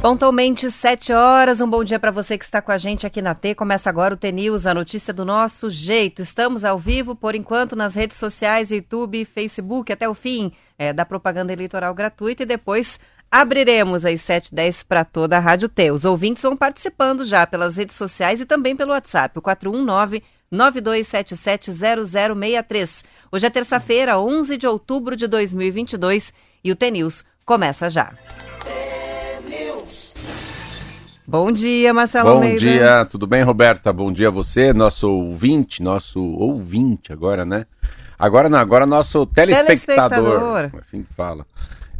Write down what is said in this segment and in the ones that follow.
Pontualmente 7 horas, um bom dia para você que está com a gente aqui na T. Começa agora o T-News, a notícia do nosso jeito. Estamos ao vivo, por enquanto, nas redes sociais, YouTube, Facebook, até o fim é, da propaganda eleitoral gratuita e depois abriremos às 7h10 para toda a Rádio T. Os ouvintes vão participando já pelas redes sociais e também pelo WhatsApp, o 419 92770063. Hoje é terça-feira, 11 de outubro de 2022 e o T-News começa já. Bom dia, Marcelo Bom Almeida. dia, tudo bem, Roberta? Bom dia a você, nosso ouvinte, nosso ouvinte agora, né? Agora não, agora nosso telespectador. Telespectador. Assim que fala.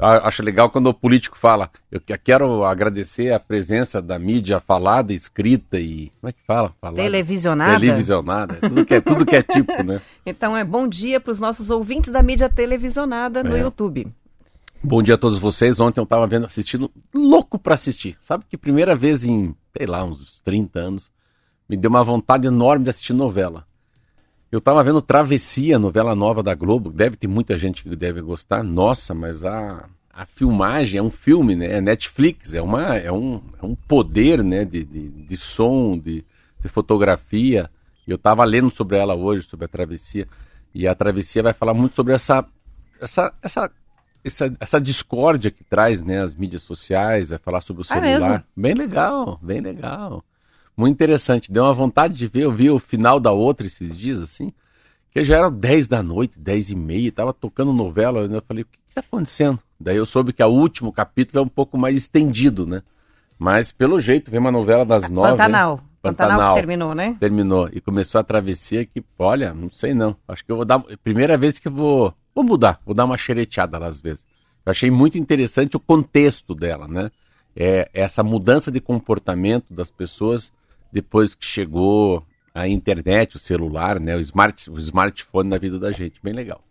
Acho legal quando o político fala. Eu que- quero agradecer a presença da mídia falada, escrita e. Como é que fala? Falada. Televisionada? Televisionada. Tudo que é, tudo que é tipo, né? Então é bom dia para os nossos ouvintes da mídia televisionada no É. YouTube. Bom dia a todos vocês. Ontem eu tava vendo, assistindo, louco pra assistir. Sabe que primeira vez em, sei lá, uns 30 anos, me deu uma vontade enorme de assistir novela. Eu tava vendo Travessia, novela nova da Globo. Deve ter muita gente que deve gostar. Nossa, mas a, a filmagem é um filme, né? É Netflix, é, uma, é, um, é um poder, né? De, de, de som, de, de fotografia. Eu tava lendo sobre ela hoje, sobre a Travessia. E a Travessia vai falar muito sobre essa, essa, essa essa, essa discórdia que traz, né, as mídias sociais, vai falar sobre o Ah, celular. mesmo? Bem legal, bem legal. Muito interessante. Deu uma vontade de ver, eu vi o final da outra esses dias, assim, que já eram 10 da noite, 10 e meia, tava tocando novela, eu falei, o que que tá acontecendo? Daí eu soube que o último capítulo é um pouco mais estendido, né? Mas, pelo jeito, vem uma novela das nove. Pantanal. Pantanal. Pantanal. que terminou, né? Terminou. E começou a travessia que, olha, não sei não. Acho que eu vou dar. Primeira vez que eu vou. Vou mudar, vou dar uma xereteada lá às vezes. Eu achei muito interessante o contexto dela, né? É, essa mudança de comportamento das pessoas depois que chegou a internet, o celular, né? O, smart, o smartphone na vida da gente. Bem legal.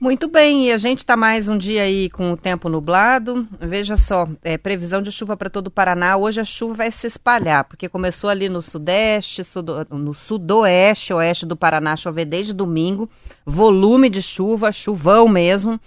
Muito bem, e a gente está mais um dia aí com o tempo nublado. Veja só, é, previsão de chuva para todo o Paraná. Hoje a chuva vai se espalhar, porque começou ali no sudeste, sudo- no sudoeste, oeste do Paraná, chover desde domingo. Volume de chuva, chuvão mesmo.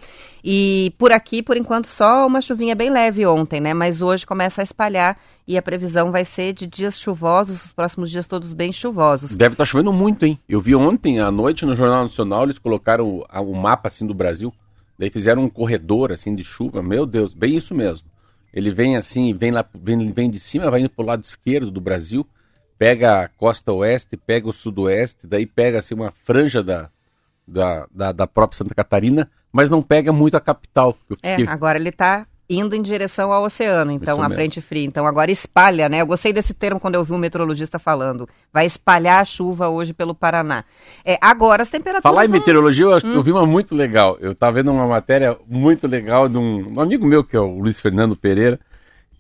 E por aqui, por enquanto, só uma chuvinha bem leve ontem, né? Mas hoje começa a espalhar e a previsão vai ser de dias chuvosos, os próximos dias todos bem chuvosos. Deve estar chovendo muito, hein? Eu vi ontem à noite no Jornal Nacional, eles colocaram o, o mapa assim do Brasil. Daí fizeram um corredor assim de chuva. Meu Deus, bem isso mesmo. Ele vem assim, vem lá, vem, vem de cima, vai indo pro lado esquerdo do Brasil, pega a costa oeste, pega o sudoeste, daí pega assim uma franja da, da, da, da própria Santa Catarina, mas não pega muito a capital. É, agora ele está indo em direção ao oceano, então Isso a mesmo. frente fria. Então agora espalha, né? Eu gostei desse termo quando eu vi um meteorologista falando. Vai espalhar a chuva hoje pelo Paraná. É, agora as temperaturas. Falar em vão- meteorologia, eu acho que eu vi uma muito legal. Eu estava vendo uma matéria muito legal de um, um amigo meu, que é o Luiz Fernando Pereira,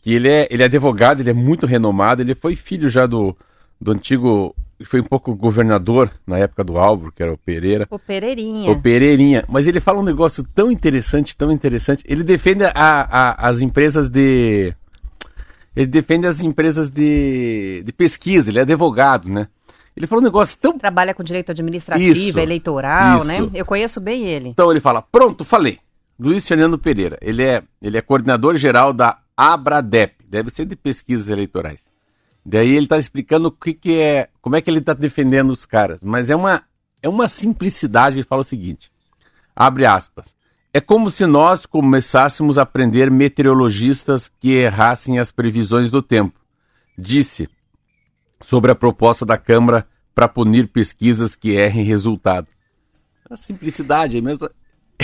que ele é, ele é advogado, ele é muito renomado, ele foi filho já do, do antigo, foi um pouco governador na época do Álvaro, que era o Pereira. O Pereirinha. O Pereirinha. Mas ele fala um negócio tão interessante, tão interessante. Ele defende a- a- as empresas de. Ele defende as empresas de, de pesquisa, ele é advogado, né? Ele falou um negócio tão Trabalha com direito administrativo, Isso, eleitoral, isso. né? Eu conheço bem ele. Então ele fala: pronto, falei. Luiz Fernando Pereira. Ele é, ele é coordenador geral da Abradep, deve ser de pesquisas eleitorais. Daí ele está explicando o que, que é, como é que ele está defendendo os caras. Mas é uma, é uma simplicidade. Ele fala o seguinte: abre aspas. É como se nós começássemos a aprender meteorologistas que errassem as previsões do tempo. Disse sobre a proposta da Câmara para punir pesquisas que errem resultado. A simplicidade é mesmo.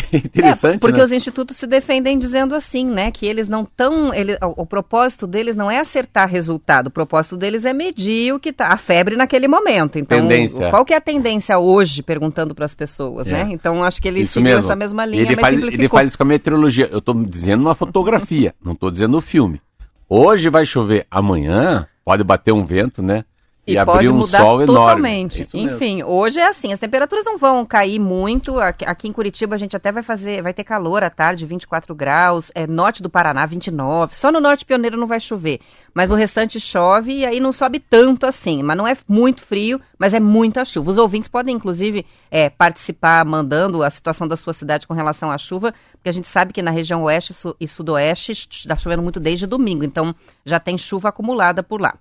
Interessante, É, porque né? os institutos se defendem dizendo assim, né? Que eles não estão. Ele, o, o propósito deles não é acertar resultado, o propósito deles é medir o que tá, a febre naquele momento. Então, Tendência. qual que é a tendência hoje, perguntando para as pessoas, É. né? Então, acho que ele Isso seguiu mesmo. essa mesma linha, ele mas faz, ele faz isso com a meteorologia. Eu estou dizendo uma fotografia, não estou dizendo o filme. Hoje vai chover, amanhã pode bater um vento, né? E, e abrir um sol totalmente. enorme. Enfim, hoje é assim, as temperaturas não vão cair muito. Aqui, aqui, em Curitiba a gente até vai fazer, vai ter calor à tarde, 24 graus. É, norte do Paraná, 29. Só no norte pioneiro não vai chover. Mas o restante chove e aí não sobe tanto assim. Mas não é muito frio, mas é muita chuva. Os ouvintes podem, inclusive, é, participar mandando a situação da sua cidade com relação à chuva, porque a gente sabe que na região oeste e sudoeste está chovendo muito desde domingo. Então já tem chuva acumulada por lá.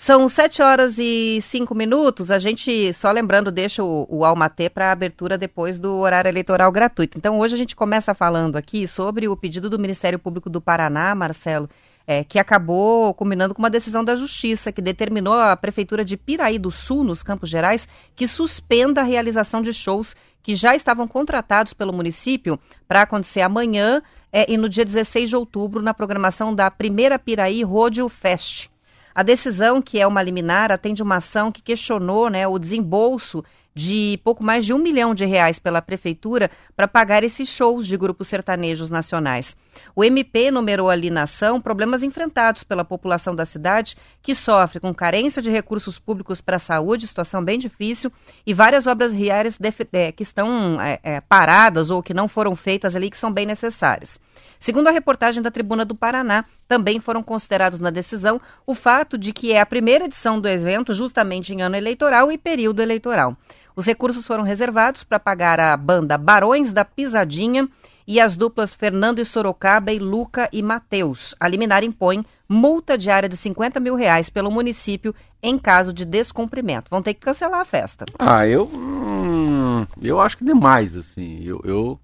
São 7 horas e 5 minutos. A gente, só lembrando, deixa o, o Almatê para abertura depois do horário eleitoral gratuito. Então, hoje a gente começa falando aqui sobre o pedido do Ministério Público do Paraná, Marcelo, é, que acabou culminando com uma decisão da Justiça, que determinou a Prefeitura de Piraí do Sul, nos Campos Gerais, que suspenda a realização de shows que já estavam contratados pelo município para acontecer amanhã é, e no dia 16 de outubro, na programação da primeira Piraí Rodeo Fest. A decisão, que é uma liminar, atende uma ação que questionou né, o desembolso de pouco mais de um milhão de reais pela prefeitura para pagar esses shows de grupos sertanejos nacionais. O MP enumerou ali na ação problemas enfrentados pela população da cidade, que sofre com carência de recursos públicos para a saúde, situação bem difícil, e várias obras viárias é, que estão é, é, paradas ou que não foram feitas ali, que são bem necessárias. Segundo a reportagem da Tribuna do Paraná, também foram considerados na decisão o fato de que é a primeira edição do evento justamente em ano eleitoral e período eleitoral. Os recursos foram reservados para pagar a banda Barões da Pisadinha e as duplas Fernando e Sorocaba e Luca e Mateus. A liminar impõe multa diária de 50 mil reais pelo município em caso de descumprimento. Vão ter que cancelar a festa. Ah, eu. Hum, eu acho que demais, assim. Eu, eu,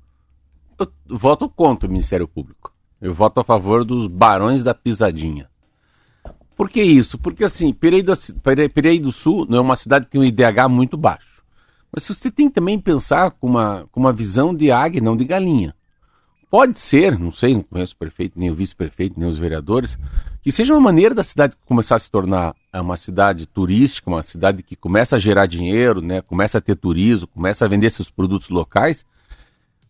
eu voto contra o Ministério Público. Eu voto a favor dos barões da pisadinha. Por que isso? Porque assim, Pirei do, do Sul não é uma cidade que tem um IDH muito baixo. Mas você tem que também pensar com uma, com uma visão de águia, não de galinha. Pode ser, não sei, não conheço o prefeito, nem o vice-prefeito, nem os vereadores, que seja uma maneira da cidade começar a se tornar é, uma cidade turística, uma cidade que começa a gerar dinheiro, né, começa a ter turismo, começa a vender seus produtos locais,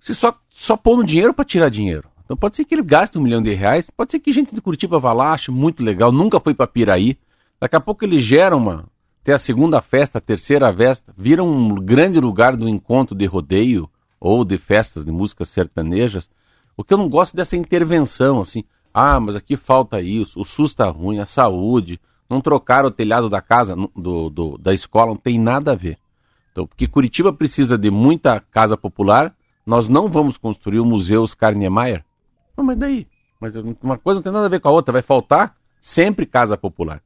se só, só pondo dinheiro para tirar dinheiro. Então pode ser que ele gaste um milhão de reais, pode ser que gente de Curitiba vá lá, ache muito legal, nunca foi para Piraí, daqui a pouco ele gera uma, tem a segunda festa, a terceira festa, vira um grande lugar do encontro de rodeio ou de festas de músicas sertanejas, o que eu não gosto dessa intervenção, assim, ah, mas aqui falta isso, o SUS está ruim, a saúde, não trocaram o telhado da casa, do, do, da escola, não tem nada a ver. Então, porque Curitiba precisa de muita casa popular, nós não vamos construir o Museu Oscar Niemeyer. Não, mas daí? Mas uma coisa não tem nada a ver com a outra, vai faltar sempre casa popular.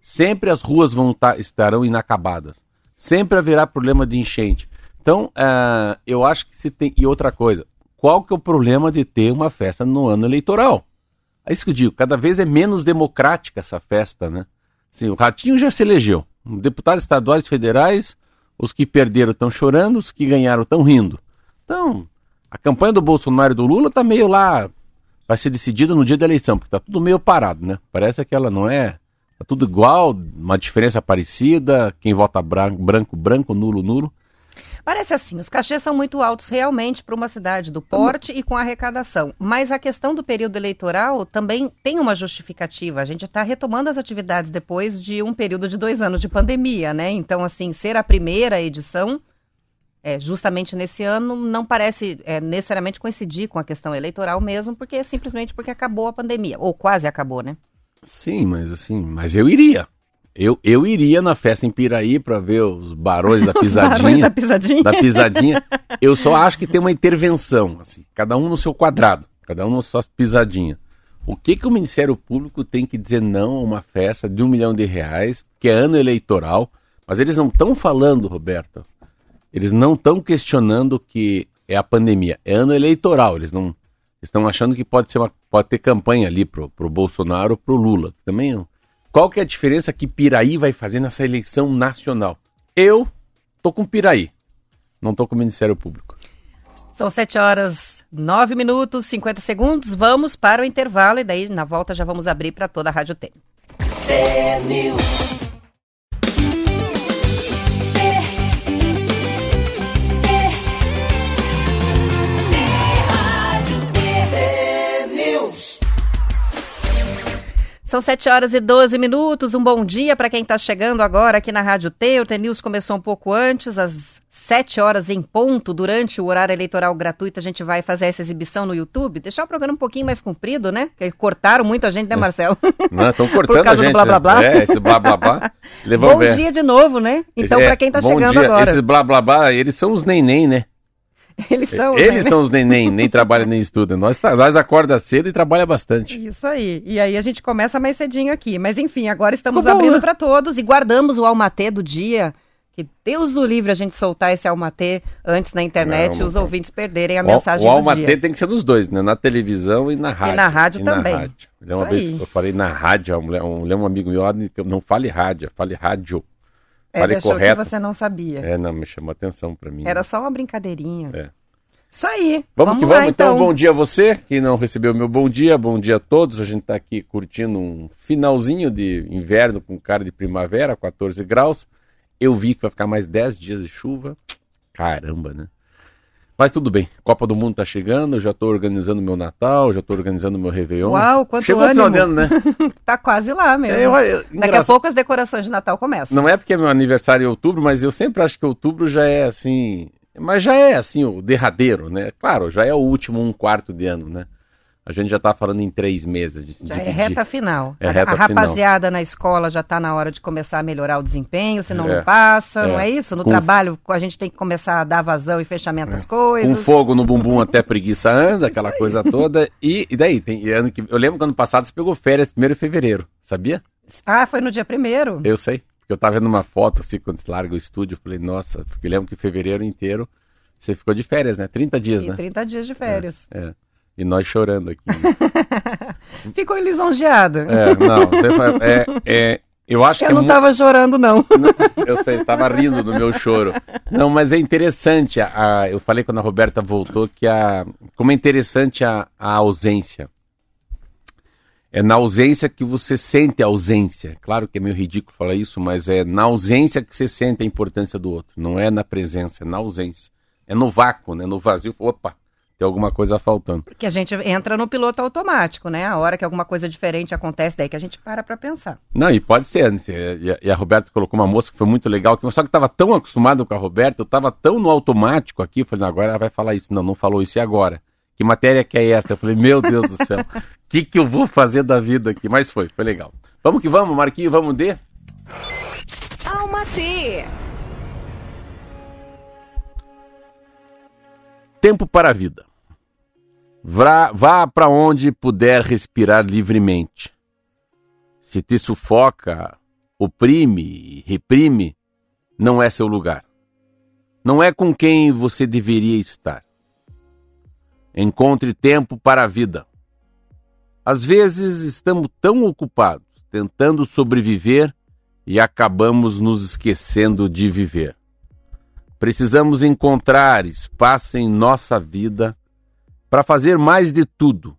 Sempre as ruas vão tá, estarão inacabadas. Sempre haverá problema de enchente. Então, uh, eu acho que se tem. E outra coisa, qual que é o problema de ter uma festa no ano eleitoral? É isso que eu digo, cada vez é menos democrática essa festa, né? Sim, o Ratinho já se elegeu. Deputados estaduais e federais, os que perderam estão chorando, os que ganharam estão rindo. Então, a campanha do Bolsonaro e do Lula está meio lá, vai ser decidida no dia da eleição, porque está tudo meio parado, né? Parece que ela não é, tá tudo igual, uma diferença parecida, quem vota branco, branco, branco, nulo, nulo. Parece assim, os cachês são muito altos realmente para uma cidade do porte e com arrecadação. Mas a questão do período eleitoral também tem uma justificativa. A gente está retomando as atividades depois de um período de dois anos de pandemia, né? Então, assim, ser a primeira edição, é, justamente nesse ano, não parece é, necessariamente coincidir com a questão eleitoral mesmo, porque é simplesmente porque acabou a pandemia, ou quase acabou, né? Sim, mas assim, mas eu iria. Eu, eu iria na festa em Piraí para ver os barões da pisadinha. barões da pisadinha. Da pisadinha. Eu só acho que tem uma intervenção, assim, cada um no seu quadrado, cada um na sua pisadinha. O que, que o Ministério Público tem que dizer não a uma festa de um milhão de reais, que é ano eleitoral, mas eles não estão falando, Roberto, eles não estão questionando que é a pandemia, é ano eleitoral, eles não estão achando que pode, ser uma, pode ter campanha ali pro, pro Bolsonaro ou pro Lula, também é qual que é a diferença que Piraí vai fazer nessa eleição nacional? Eu tô com Piraí, não tô com o Ministério Público. São 7 horas 9 minutos 50 segundos. Vamos para o intervalo e daí na volta já vamos abrir para toda a Rádio T. São São 7 horas e 12 minutos. Um bom dia para quem está chegando agora aqui na Rádio T. O T News começou um pouco antes, às 7 horas em ponto, durante o horário eleitoral gratuito. A gente vai fazer essa exibição no YouTube. Deixar o programa um pouquinho mais comprido, né? Porque cortaram muito a gente, né, Marcelo? Não, estão cortando Por causa a gente. do blá blá blá. né? É, esse blá blá blá. bom dia de novo, né? Então, É, para quem está chegando dia. agora. Esses blá blá blá, eles são os neném, né? Eles são. eles né? são os neném, nem trabalham nem estudam. Nós, nós acorda cedo e trabalha bastante. Isso aí. E aí a gente começa mais cedinho aqui. Mas enfim, agora estamos Ficou abrindo né? para todos e guardamos o almatê do dia. Que Deus o livre a gente soltar esse almatê antes na internet Não, e os não. ouvintes perderem a O- mensagem o do Almatê dia. tem que ser nos dois, né? Na televisão e na rádio. na rádio também. rádio. Eu Uma vez aí. eu falei na rádio, um, mulher- um, um amigo meu lá, não fale rádio, fale rádio. É, falei deixou correto. que você não sabia. É, não, me chamou atenção pra mim. Era só uma brincadeirinha. É. Isso aí. Vamos, que vamos, lá, então. Bom dia a você que não recebeu meu bom dia. Bom dia a todos. A gente está aqui curtindo um finalzinho de inverno com cara de primavera, 14 graus. Eu vi que vai ficar mais 10 dias de chuva. Caramba, né? Mas tudo bem. Copa do Mundo tá chegando. Eu já tô organizando meu Natal, já tô organizando meu Réveillon. Uau, quanto Chegou de ânimo. ano, né? Tá quase lá mesmo. É, eu- eu- Daqui a engraçado. pouco as decorações de Natal começam. Não é porque é meu aniversário em outubro, mas eu sempre acho que outubro já é assim. Mas já é assim, o derradeiro, né? Claro, já é o último um quarto de ano, né? A gente já tá falando em três meses. De, Já de- é reta final. É A- reta a rapaziada na escola já está na hora de começar a melhorar o desempenho, senão É, não passa, é. não é isso? No Com- trabalho a gente tem que começar a dar vazão e fechamento às coisas. Com fogo no bumbum até preguiça anda, aquela coisa toda. E, e daí? Tem, ano que, eu lembro que ano passado você pegou férias 1 de fevereiro, sabia? Ah, foi no dia primeiro? Eu sei. Porque eu tava vendo uma foto assim, quando se larga o estúdio, eu falei, nossa, porque lembro que fevereiro inteiro você ficou de férias, né? 30 dias, E né? 30 dias de férias. É. E nós chorando aqui. Ficou lisonjeado. É, não, você fa- é, é, eu acho Eu que é não mu- tava chorando, não. Eu sei, estava rindo do meu choro. Não, mas é interessante. A, a- eu falei quando a Roberta voltou que a, como é interessante a, a ausência. É na ausência que você sente a ausência. Claro que é meio ridículo falar isso, mas é na ausência que você sente a importância do outro. Não é na presença, é na ausência. É no vácuo, né? No vazio. Opa, tem alguma coisa faltando. Porque a gente entra no piloto automático, né? A hora que alguma coisa diferente acontece, daí que a gente para pra pensar. Não, e pode ser. né? E a- Roberta colocou uma moça que foi muito legal, que só que estava tão acostumado com a Roberta, eu estava tão no automático aqui, eu falei, agora ela vai falar isso. Não, não falou isso, e agora? Que matéria que é essa? Eu falei, meu Deus do céu, o que, que eu vou fazer da vida aqui? Mas foi, foi legal. Vamos que vamos, Marquinho, vamos de? Alma T. Tempo para a vida. Vá, para onde puder respirar livremente. Se te sufoca, oprime, reprime, não é seu lugar. Não é com quem você deveria estar. Encontre tempo para a vida. Às vezes estamos tão ocupados tentando sobreviver e acabamos nos esquecendo de viver. Precisamos encontrar espaço em nossa vida para fazer mais de tudo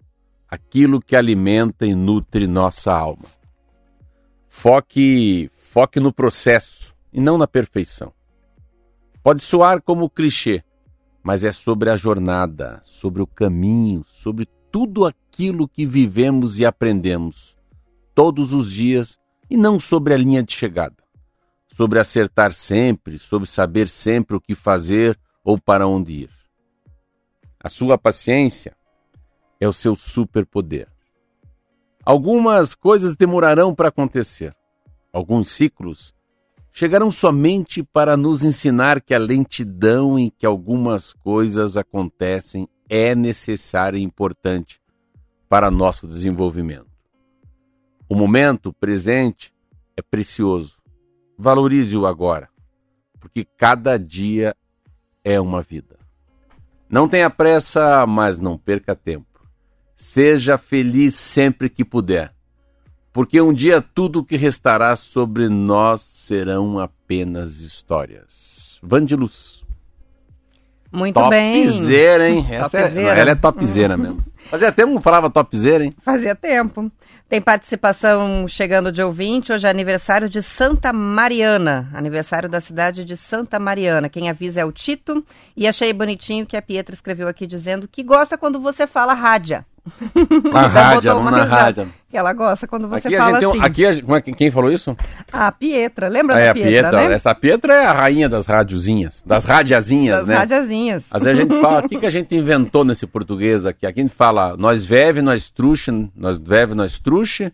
aquilo que alimenta e nutre nossa alma. Foque, foque no processo e não na perfeição. Pode soar como clichê, mas é sobre a jornada, sobre o caminho, sobre tudo aquilo que vivemos e aprendemos todos os dias e não sobre a linha de chegada sobre acertar sempre, sobre saber sempre o que fazer ou para onde ir. A sua paciência é o seu superpoder. Algumas coisas demorarão para acontecer. Alguns ciclos chegarão somente para nos ensinar que a lentidão em que algumas coisas acontecem é necessária e importante para nosso desenvolvimento. O momento presente é precioso valorize-o agora, porque cada dia é uma vida. Não tenha pressa, mas não perca tempo. Seja feliz sempre que puder, porque um dia tudo o que restará sobre nós serão apenas histórias. Vandiluz. Muito bem. Topzera, hein? Essa é, Topzera. ela é topzera mesmo. Fazia tempo que não falava topzera, hein? Fazia tempo. Tem participação chegando de ouvinte. Hoje é aniversário de Santa Mariana. Aniversário da cidade de Santa Mariana. Quem avisa é o Tito. E achei bonitinho que a Pietra escreveu aqui dizendo que gosta quando você fala rádia. Na rádio, não na rádio. Que ela gosta quando você aqui fala assim. Tem, aqui, como é, quem falou isso? A Pietra, lembra é, da a Pietra, Pietra, né? Essa Pietra é a rainha das radiozinhas, das radiazinhas, Das né? radiazinhas. Às vezes a gente fala, o que, que a gente inventou nesse português aqui? Aqui a gente fala, nós veve, nós truxe, nós veve, nós truxe,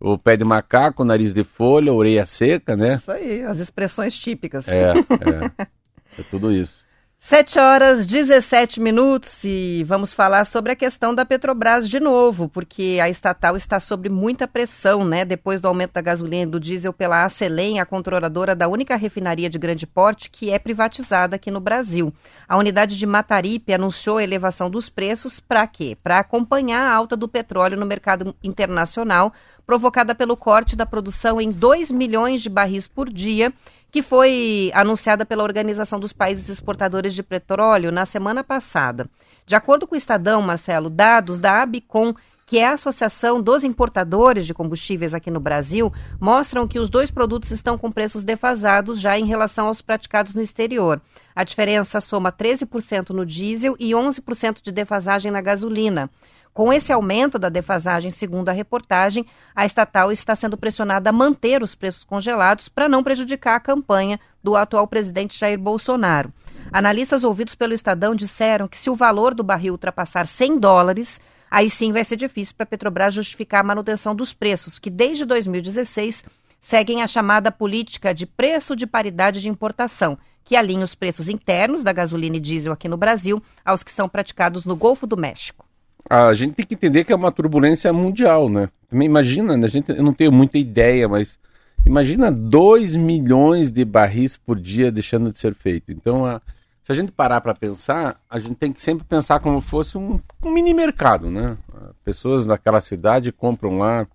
o pé de macaco, nariz de folha, orelha seca, né? Isso aí, as expressões típicas. É, é. É tudo isso. 7 horas 17 minutos e vamos falar sobre a questão da Petrobras de novo, porque a estatal está sob muita pressão, né? Depois do aumento da gasolina e do diesel pela Acelen, a controladora da única refinaria de grande porte que é privatizada aqui no Brasil. A unidade de Mataripe anunciou a elevação dos preços para quê? Para acompanhar a alta do petróleo no mercado internacional, provocada pelo corte da produção em 2 milhões de barris por dia que foi anunciada pela Organização dos Países Exportadores de Petróleo na semana passada. De acordo com o Estadão, Marcelo, dados da Abicom, que é a Associação dos Importadores de Combustíveis aqui no Brasil, mostram que os dois produtos estão com preços defasados já em relação aos praticados no exterior. A diferença soma 13% no diesel e 11% de defasagem na gasolina. Com esse aumento da defasagem, segundo a reportagem, a estatal está sendo pressionada a manter os preços congelados para não prejudicar a campanha do atual presidente Jair Bolsonaro. Analistas ouvidos pelo Estadão disseram que se o valor do barril ultrapassar 100 dólares, aí sim vai ser difícil para a Petrobras justificar a manutenção dos preços, que desde 2016 seguem a chamada política de preço de paridade de importação, que alinha os preços internos da gasolina e diesel aqui no Brasil aos que são praticados no Golfo do México. A gente tem que entender que é uma turbulência mundial, né? Também imagina, né? a gente, eu não tenho muita ideia, mas imagina 2 milhões de barris por dia deixando de ser feito. Então, a, se a gente parar para pensar, a gente tem que sempre pensar como fosse um, um mini mercado, né? Pessoas naquela cidade compram lá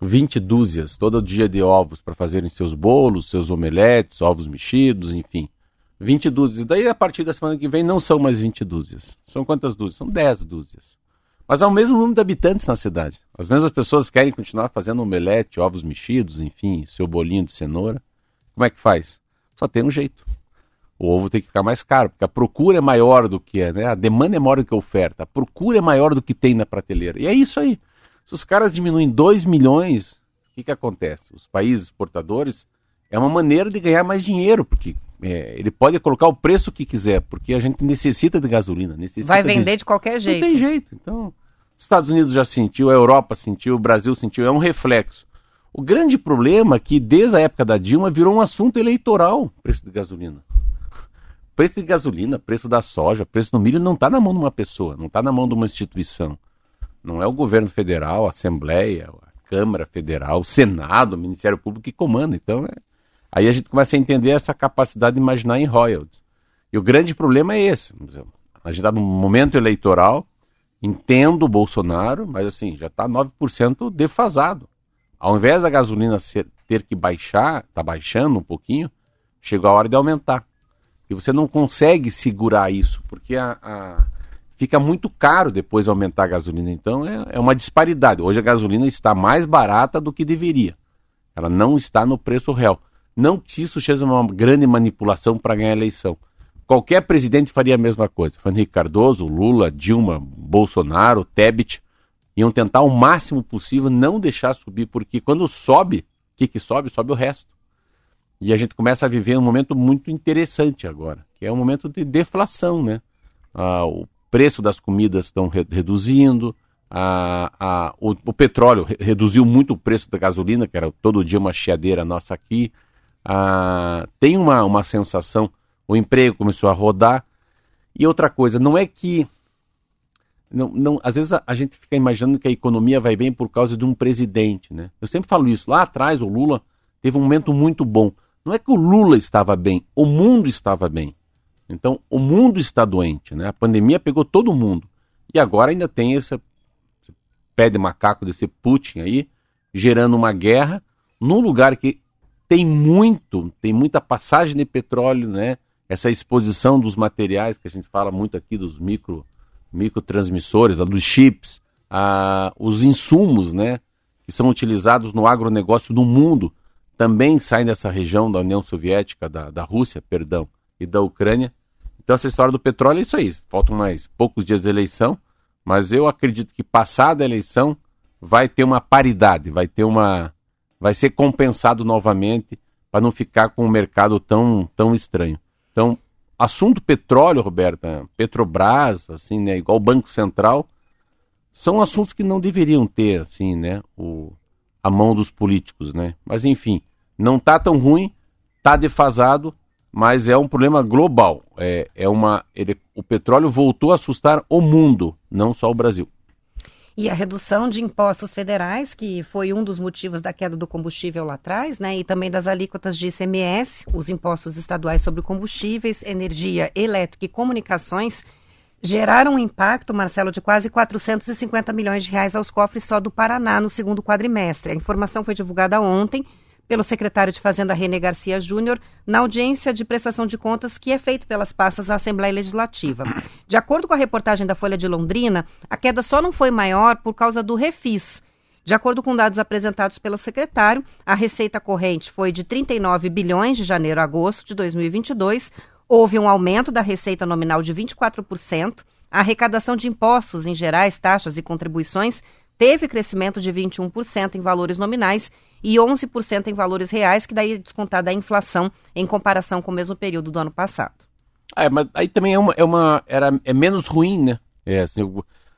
20 dúzias todo dia de ovos para fazerem seus bolos, seus omeletes, ovos mexidos, enfim. 20 dúzias. Daí, a partir da semana que vem, não são mais 20 dúzias. São quantas dúzias? São 10 dúzias. Mas há o mesmo número de habitantes na cidade. As mesmas pessoas querem continuar fazendo omelete, ovos mexidos, enfim, seu bolinho de cenoura. Como é que faz? Só tem um jeito. O ovo tem que ficar mais caro, porque a procura é maior do que é, né? A demanda é maior do que a oferta. A procura é maior do que tem na prateleira. E é isso aí. Se os caras diminuem 2 milhões, o que, que acontece? Os países exportadores é uma maneira de ganhar mais dinheiro, porque é, ele pode colocar o preço que quiser, porque a gente necessita de gasolina. Necessita Vai vender de, de qualquer jeito. Não tem jeito. Então, os Estados Unidos já sentiu, a Europa sentiu, o Brasil sentiu, é um reflexo. O grande problema é que, desde a época da Dilma, virou um assunto eleitoral o preço de gasolina. Preço de gasolina, preço da soja, preço do milho não está na mão de uma pessoa, não está na mão de uma instituição. Não é o governo federal, a Assembleia, a Câmara Federal, o Senado, o Ministério Público que comanda. Então, é... aí a gente começa a entender essa capacidade de imaginar em royalties. E o grande problema é esse. A gente está num momento eleitoral, entendo o Bolsonaro, mas assim, já está 9% defasado. Ao invés da gasolina ser, ter que baixar, está baixando um pouquinho, chegou a hora de aumentar. E você não consegue segurar isso, porque a, a, fica muito caro depois de aumentar a gasolina. Então é, é, uma disparidade. Hoje a gasolina está mais barata do que deveria. Ela não está no preço real. Não que isso seja uma grande manipulação para ganhar a eleição. Qualquer presidente faria a mesma coisa. Henrique Cardoso, Lula, Dilma, Bolsonaro, Tebet iam tentar o máximo possível não deixar subir, porque quando sobe, o que, que sobe? Sobe o resto. E a gente começa a viver um momento muito interessante agora, que é um momento de deflação, né? Ah, o preço das comidas estão re reduzindo, o, o, petróleo re reduziu muito o preço da gasolina, que era todo dia uma chiadeira nossa aqui. Tem uma, uma sensação, o emprego começou a rodar. E outra coisa, não é que. Não, não, às vezes a, a gente fica imaginando que a economia vai bem por causa de um presidente, né? Eu sempre falo isso. Lá atrás, o Lula teve um momento muito bom. Não é que o Lula estava bem, o mundo estava bem. Então, o mundo está doente, né? A pandemia pegou todo mundo. E agora ainda tem esse pé de macaco desse Putin aí, gerando uma guerra num lugar que tem muito, tem muita passagem de petróleo, né? Essa exposição dos materiais que a gente fala muito aqui dos micro microtransmissores, dos chips, a, os insumos, né? Que são utilizados no agronegócio no mundo também saem dessa região da União Soviética, da, da Rússia, perdão, e da Ucrânia. Então essa história do petróleo é isso aí. Faltam mais poucos dias de eleição. Mas eu acredito que passada a eleição vai ter uma paridade, vai ter uma. Vai ser compensado novamente para não ficar com um mercado tão, tão estranho. Então, assunto petróleo, Roberta, Petrobras, assim, né, igual o Banco Central, são assuntos que não deveriam ter, assim, né, o, a mão dos políticos, né? Mas enfim, não tá tão ruim, tá defasado, mas é um problema global. É, é uma, ele, o petróleo voltou a assustar o mundo, não só o Brasil. E a redução de impostos federais, que foi um dos motivos da queda do combustível lá atrás, né? E também das alíquotas de ICMS, os impostos estaduais sobre combustíveis, energia elétrica e comunicações, geraram um impacto, Marcelo, de quase 450 milhões de reais aos cofres só do Paraná no segundo quadrimestre. A informação foi divulgada ontem pelo secretário de Fazenda René Garcia Júnior na audiência de prestação de contas que é feita pelas pastas da Assembleia Legislativa. De acordo com a reportagem da Folha de Londrina, a queda só não foi maior por causa do refis. De acordo com dados apresentados pelo secretário, a receita corrente foi de 39 bilhões de janeiro a agosto de 2022, houve um aumento da receita nominal de 24%, a arrecadação de impostos em gerais, taxas e contribuições teve crescimento de 21% em valores nominais e 11% em valores reais, que daí é descontada a inflação em comparação com o mesmo período do ano passado. É, mas aí também é uma, é uma era, é menos ruim, né? É, assim,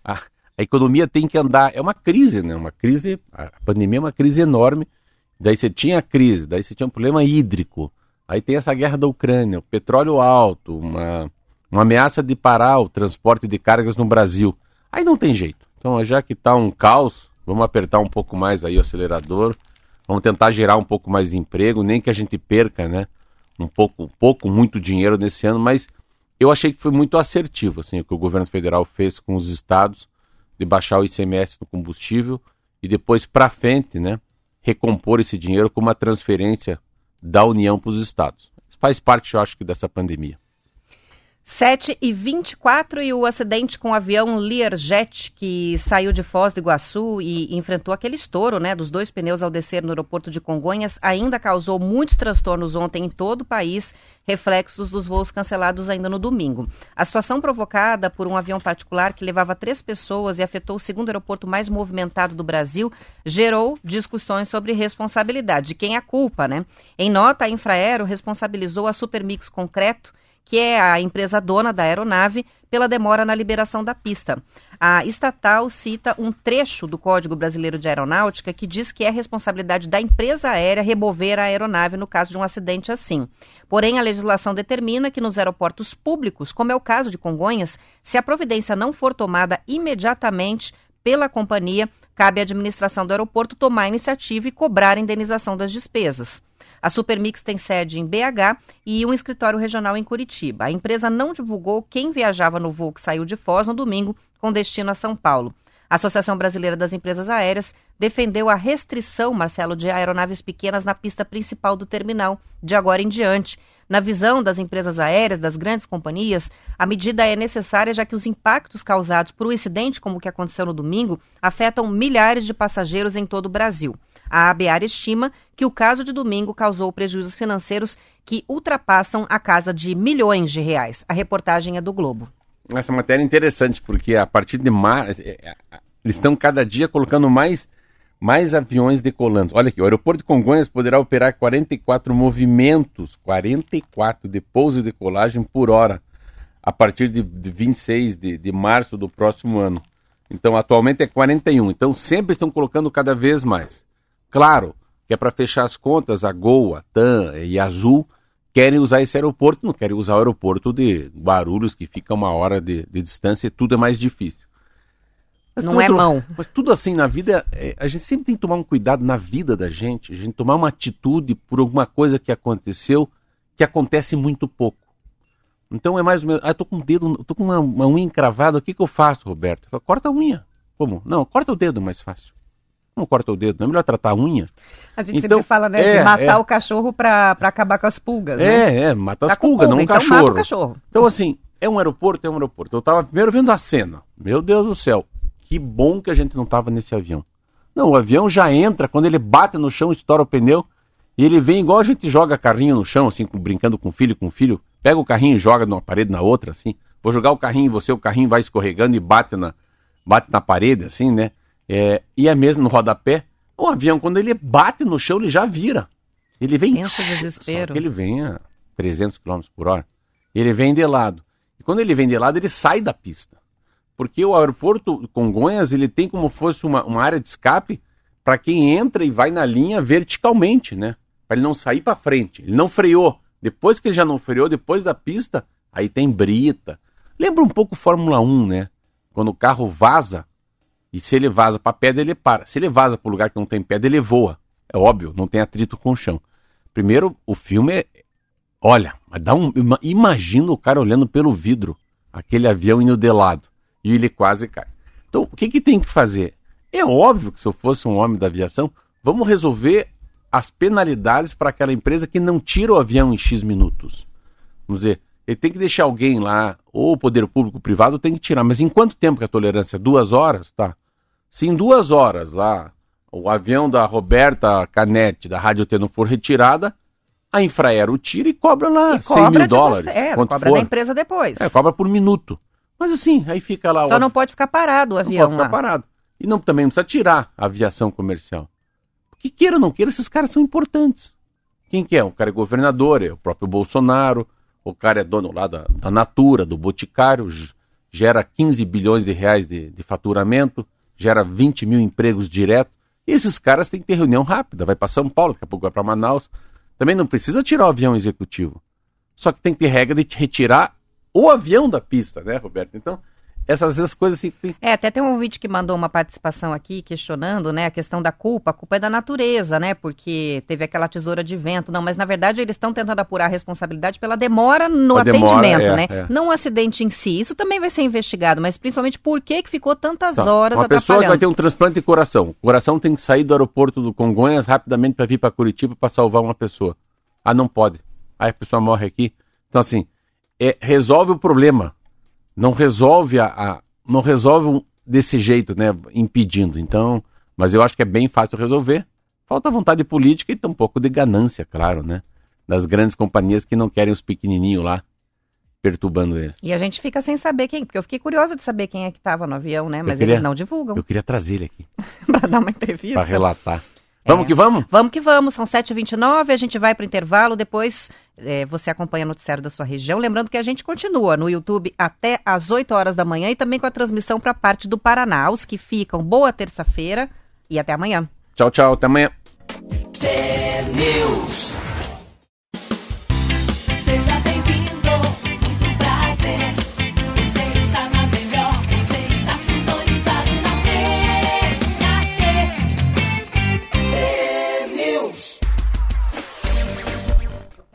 a, a economia tem que andar, é uma crise, né? Uma crise, a pandemia é uma crise enorme. Daí você tinha a crise, daí você tinha um problema hídrico. Aí tem essa guerra da Ucrânia, o petróleo alto, uma, uma ameaça de parar o transporte de cargas no Brasil. Aí não tem jeito. Então, já que está um caos, vamos apertar um pouco mais aí o acelerador, Vamos tentar gerar um pouco mais de emprego, nem que a gente perca, né? Um pouco, pouco, muito dinheiro nesse ano, mas eu achei que foi muito assertivo, assim, o que o governo federal fez com os estados de baixar o ICMS do combustível e depois para frente, né, recompor esse dinheiro com uma transferência da União para os estados. Faz parte, eu acho, que dessa pandemia. 7 e 24 e o acidente com o avião Learjet, que saiu de Foz do Iguaçu e enfrentou aquele estouro né, dos dois pneus ao descer no aeroporto de Congonhas, ainda causou muitos transtornos ontem em todo o país, reflexos dos voos cancelados ainda no domingo. A situação provocada por um avião particular que levava três pessoas e afetou o segundo aeroporto mais movimentado do Brasil gerou discussões sobre responsabilidade, de quem é a culpa, né? Em nota, a Infraero responsabilizou a Supermix Concreto que é a empresa dona da aeronave, pela demora na liberação da pista. A estatal cita um trecho do Código Brasileiro de Aeronáutica que diz que é responsabilidade da empresa aérea remover a aeronave no caso de um acidente assim. Porém, a legislação determina que nos aeroportos públicos, como é o caso de Congonhas, se a providência não for tomada imediatamente pela companhia, cabe à administração do aeroporto tomar a iniciativa e cobrar a indenização das despesas. A Supermix tem sede em BH e um escritório regional em Curitiba. A empresa não divulgou quem viajava no voo que saiu de Foz no domingo com destino a São Paulo. A Associação Brasileira das Empresas Aéreas defendeu a restrição, Marcelo, de aeronaves pequenas na pista principal do terminal, de agora em diante. Na visão das empresas aéreas, das grandes companhias, a medida é necessária já que os impactos causados por um incidente como o que aconteceu no domingo afetam milhares de passageiros em todo o Brasil. A ABAR estima que o caso de domingo causou prejuízos financeiros que ultrapassam a casa de milhões de reais. A reportagem é do Globo. Essa matéria é interessante porque a partir de março é, é, eles estão cada dia colocando mais mais aviões decolando. Olha aqui, o aeroporto de Congonhas poderá operar 44 movimentos, 44 de pouso e decolagem por hora, a partir de, de 26 de, de março do próximo ano. Então, atualmente é 41. Então, sempre estão colocando cada vez mais. Claro que é para fechar as contas, a Gol, a TAM e a Azul querem usar esse aeroporto, não querem usar o aeroporto de Guarulhos, que fica uma hora de, de distância e tudo é mais difícil. Mas não é é mão. Mas tudo assim na vida, é, a gente sempre tem que tomar um cuidado na vida da gente, a gente tomar uma atitude por alguma coisa que aconteceu que acontece muito pouco. Então é mais ou menos, ah, eu tô com o dedo, tô com uma, uma unha encravada, o que que eu faço, Roberto? Eu falo, corta a unha. Como? Não, corta o dedo mais fácil não corta o dedo, não é melhor tratar a unha. A gente então, sempre fala, né, é, de matar é. o cachorro para acabar com as pulgas, né? É, é, mata as tá pulgas, pulga, não então cachorro. Mata o cachorro. Então, assim, é um aeroporto, é um aeroporto. Eu estava primeiro vendo a cena. Meu Deus do céu, que bom que a gente não estava nesse avião. Não, o avião já entra, quando ele bate no chão, estoura o pneu, e ele vem igual a gente joga carrinho no chão, assim, brincando com o filho, com o filho. Pega o carrinho e joga de uma parede na outra, assim. Vou jogar o carrinho em você, o carrinho vai escorregando e bate na, bate na parede, assim, né? É, e é mesmo no rodapé. O avião, quando ele bate no chão, ele já vira. Ele vem. Pensa desespero. Só que ele vem a 300 km por hora. Ele vem de lado. E quando ele vem de lado, ele sai da pista. Porque o aeroporto Congonhas, ele tem como fosse uma, uma área de escape para quem entra e vai na linha verticalmente, né? Para ele não sair para frente. Ele não freou. Depois que ele já não freou, depois da pista, aí tem brita. Lembra um pouco Fórmula 1, né? Quando o carro vaza, e se ele vaza para pedra, ele para. Se ele vaza para lugar que não tem pedra, ele voa. É óbvio, não tem atrito com o chão. Primeiro, o filme é. Olha, dá um, imagina o cara olhando pelo vidro, aquele avião indo de lado, e ele quase cai. Então, o que, que tem que fazer? É óbvio que se eu fosse um homem da aviação, vamos resolver as penalidades para aquela empresa que não tira o avião em X minutos. Vamos dizer, ele tem que deixar alguém lá, ou o poder público ou privado tem que tirar. Mas em quanto tempo que a tolerância? Duas horas? Tá. Se em duas horas lá o avião da Roberta Canete, da Rádio T, não for retirada, a Infraero tira e cobra lá e 100 cobra mil dólares. Você, é, cobra for. da empresa depois. É, cobra por minuto. Mas assim, aí fica lá... Só o não pode ficar parado o não avião pode ficar lá. parado. E não, também não precisa tirar a aviação comercial. Que queira ou não queira, esses caras são importantes. Quem que é? O cara é governador, é o próprio Bolsonaro, o cara é dono lá da, da Natura, do Boticário, gera 15 bilhões de reais de, de faturamento, gera 20 mil empregos direto. E esses caras têm que ter reunião rápida, vai para São Paulo, daqui a pouco vai para Manaus. Também não precisa tirar o avião executivo. Só que tem que ter regra de retirar o avião da pista, né, Roberto? Então, essas, essas coisas assim. Tem... É, até tem um ouvinte que mandou uma participação aqui questionando, né, a questão da culpa. A culpa é da natureza, né, porque teve aquela tesoura de vento. Não, mas na verdade eles estão tentando apurar a responsabilidade pela demora no A demora, atendimento, é, né? é. Não o acidente em si. Isso também vai ser investigado, mas principalmente por que que ficou tantas Tá. horas Uma pessoa que vai ter um transplante de coração. O coração tem que sair do aeroporto do Congonhas rapidamente para vir para Curitiba para salvar uma pessoa. Ah, não pode. Aí a pessoa morre aqui. Então, assim, é, resolve o problema. Não resolve a, a- não resolve um- desse jeito, né? Impedindo. Então, mas eu acho que é bem fácil resolver. Falta vontade política e tem um pouco de ganância, claro, né? Das grandes companhias que não querem os pequenininhos lá perturbando eles. E a gente fica sem saber quem, porque eu fiquei curiosa de saber quem é que estava no avião, né? Mas queria- eles não divulgam Eu queria trazer ele aqui para dar uma entrevista. para relatar. Vamos que vamos? Vamos que vamos, são 7h29, a gente vai para o intervalo, depois eh, você acompanha o noticiário da sua região. Lembrando que a gente continua no YouTube até às 8 horas da manhã e também com a transmissão para a parte do Paraná. Os que ficam, boa terça-feira e até amanhã. Tchau, tchau. Até amanhã.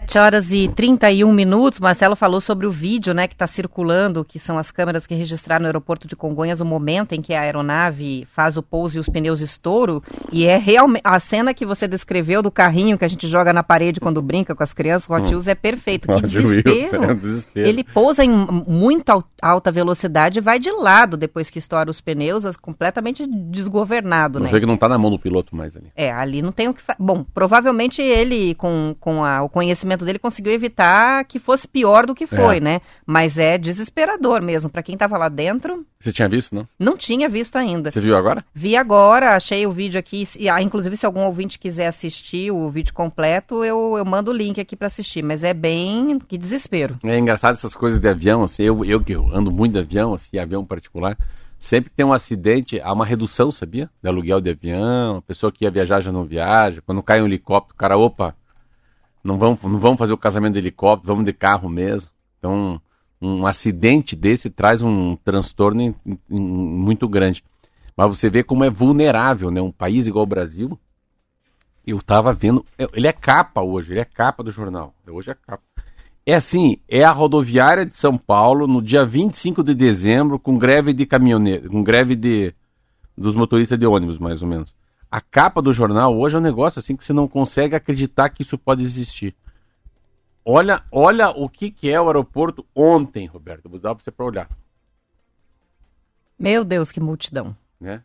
7 horas e 31 minutos. Marcelo falou sobre o vídeo, né, que está circulando, que são as câmeras que registraram no aeroporto de Congonhas o momento em que a aeronave faz o pouso e os pneus estouram. E é realmente a cena que você descreveu do carrinho que a gente joga na parede quando brinca com as crianças, o Hot Wheels, é perfeito. Que Wheels, desespero. é um desespero. Ele pousa em muito al- alta velocidade e vai de lado depois que estoura os pneus, as- completamente desgovernado, Não né? sei que não tá na mão do piloto mais ali. É, ali não tem o que fazer. Bom, provavelmente ele, com, com a- o conhecimento dele, conseguiu evitar que fosse pior do que foi, É. né? Mas é desesperador mesmo. Pra quem tava lá dentro, Você tinha visto, não? não tinha visto ainda. Você viu agora? Vi agora, achei o vídeo aqui. E, ah, inclusive, se algum ouvinte quiser assistir o vídeo completo, eu, eu mando o link aqui pra assistir. Mas é bem. Que desespero. É engraçado essas coisas de avião, assim, eu, eu que ando muito de avião, assim, avião particular, sempre que tem um acidente, há uma redução, sabia? De aluguel de avião, a pessoa que ia viajar já não viaja, quando cai um helicóptero, o cara, opa, não vamos, não vamos fazer o casamento de helicóptero, vamos de carro mesmo. Então, um acidente desse traz um transtorno muito grande. Mas você vê como é vulnerável, né? Um país igual o Brasil, eu tava vendo, ele é capa hoje, ele é capa do jornal, hoje é capa. É assim, é a rodoviária de São Paulo no dia 25 de dezembro com greve de caminhoneiro, com greve de dos motoristas de ônibus, mais ou menos. A capa do jornal hoje é um negócio assim que você não consegue acreditar que isso pode existir. Olha, olha o que, que é o aeroporto ontem, Roberto. Vou dar para você para olhar, Meu Deus, que multidão. né?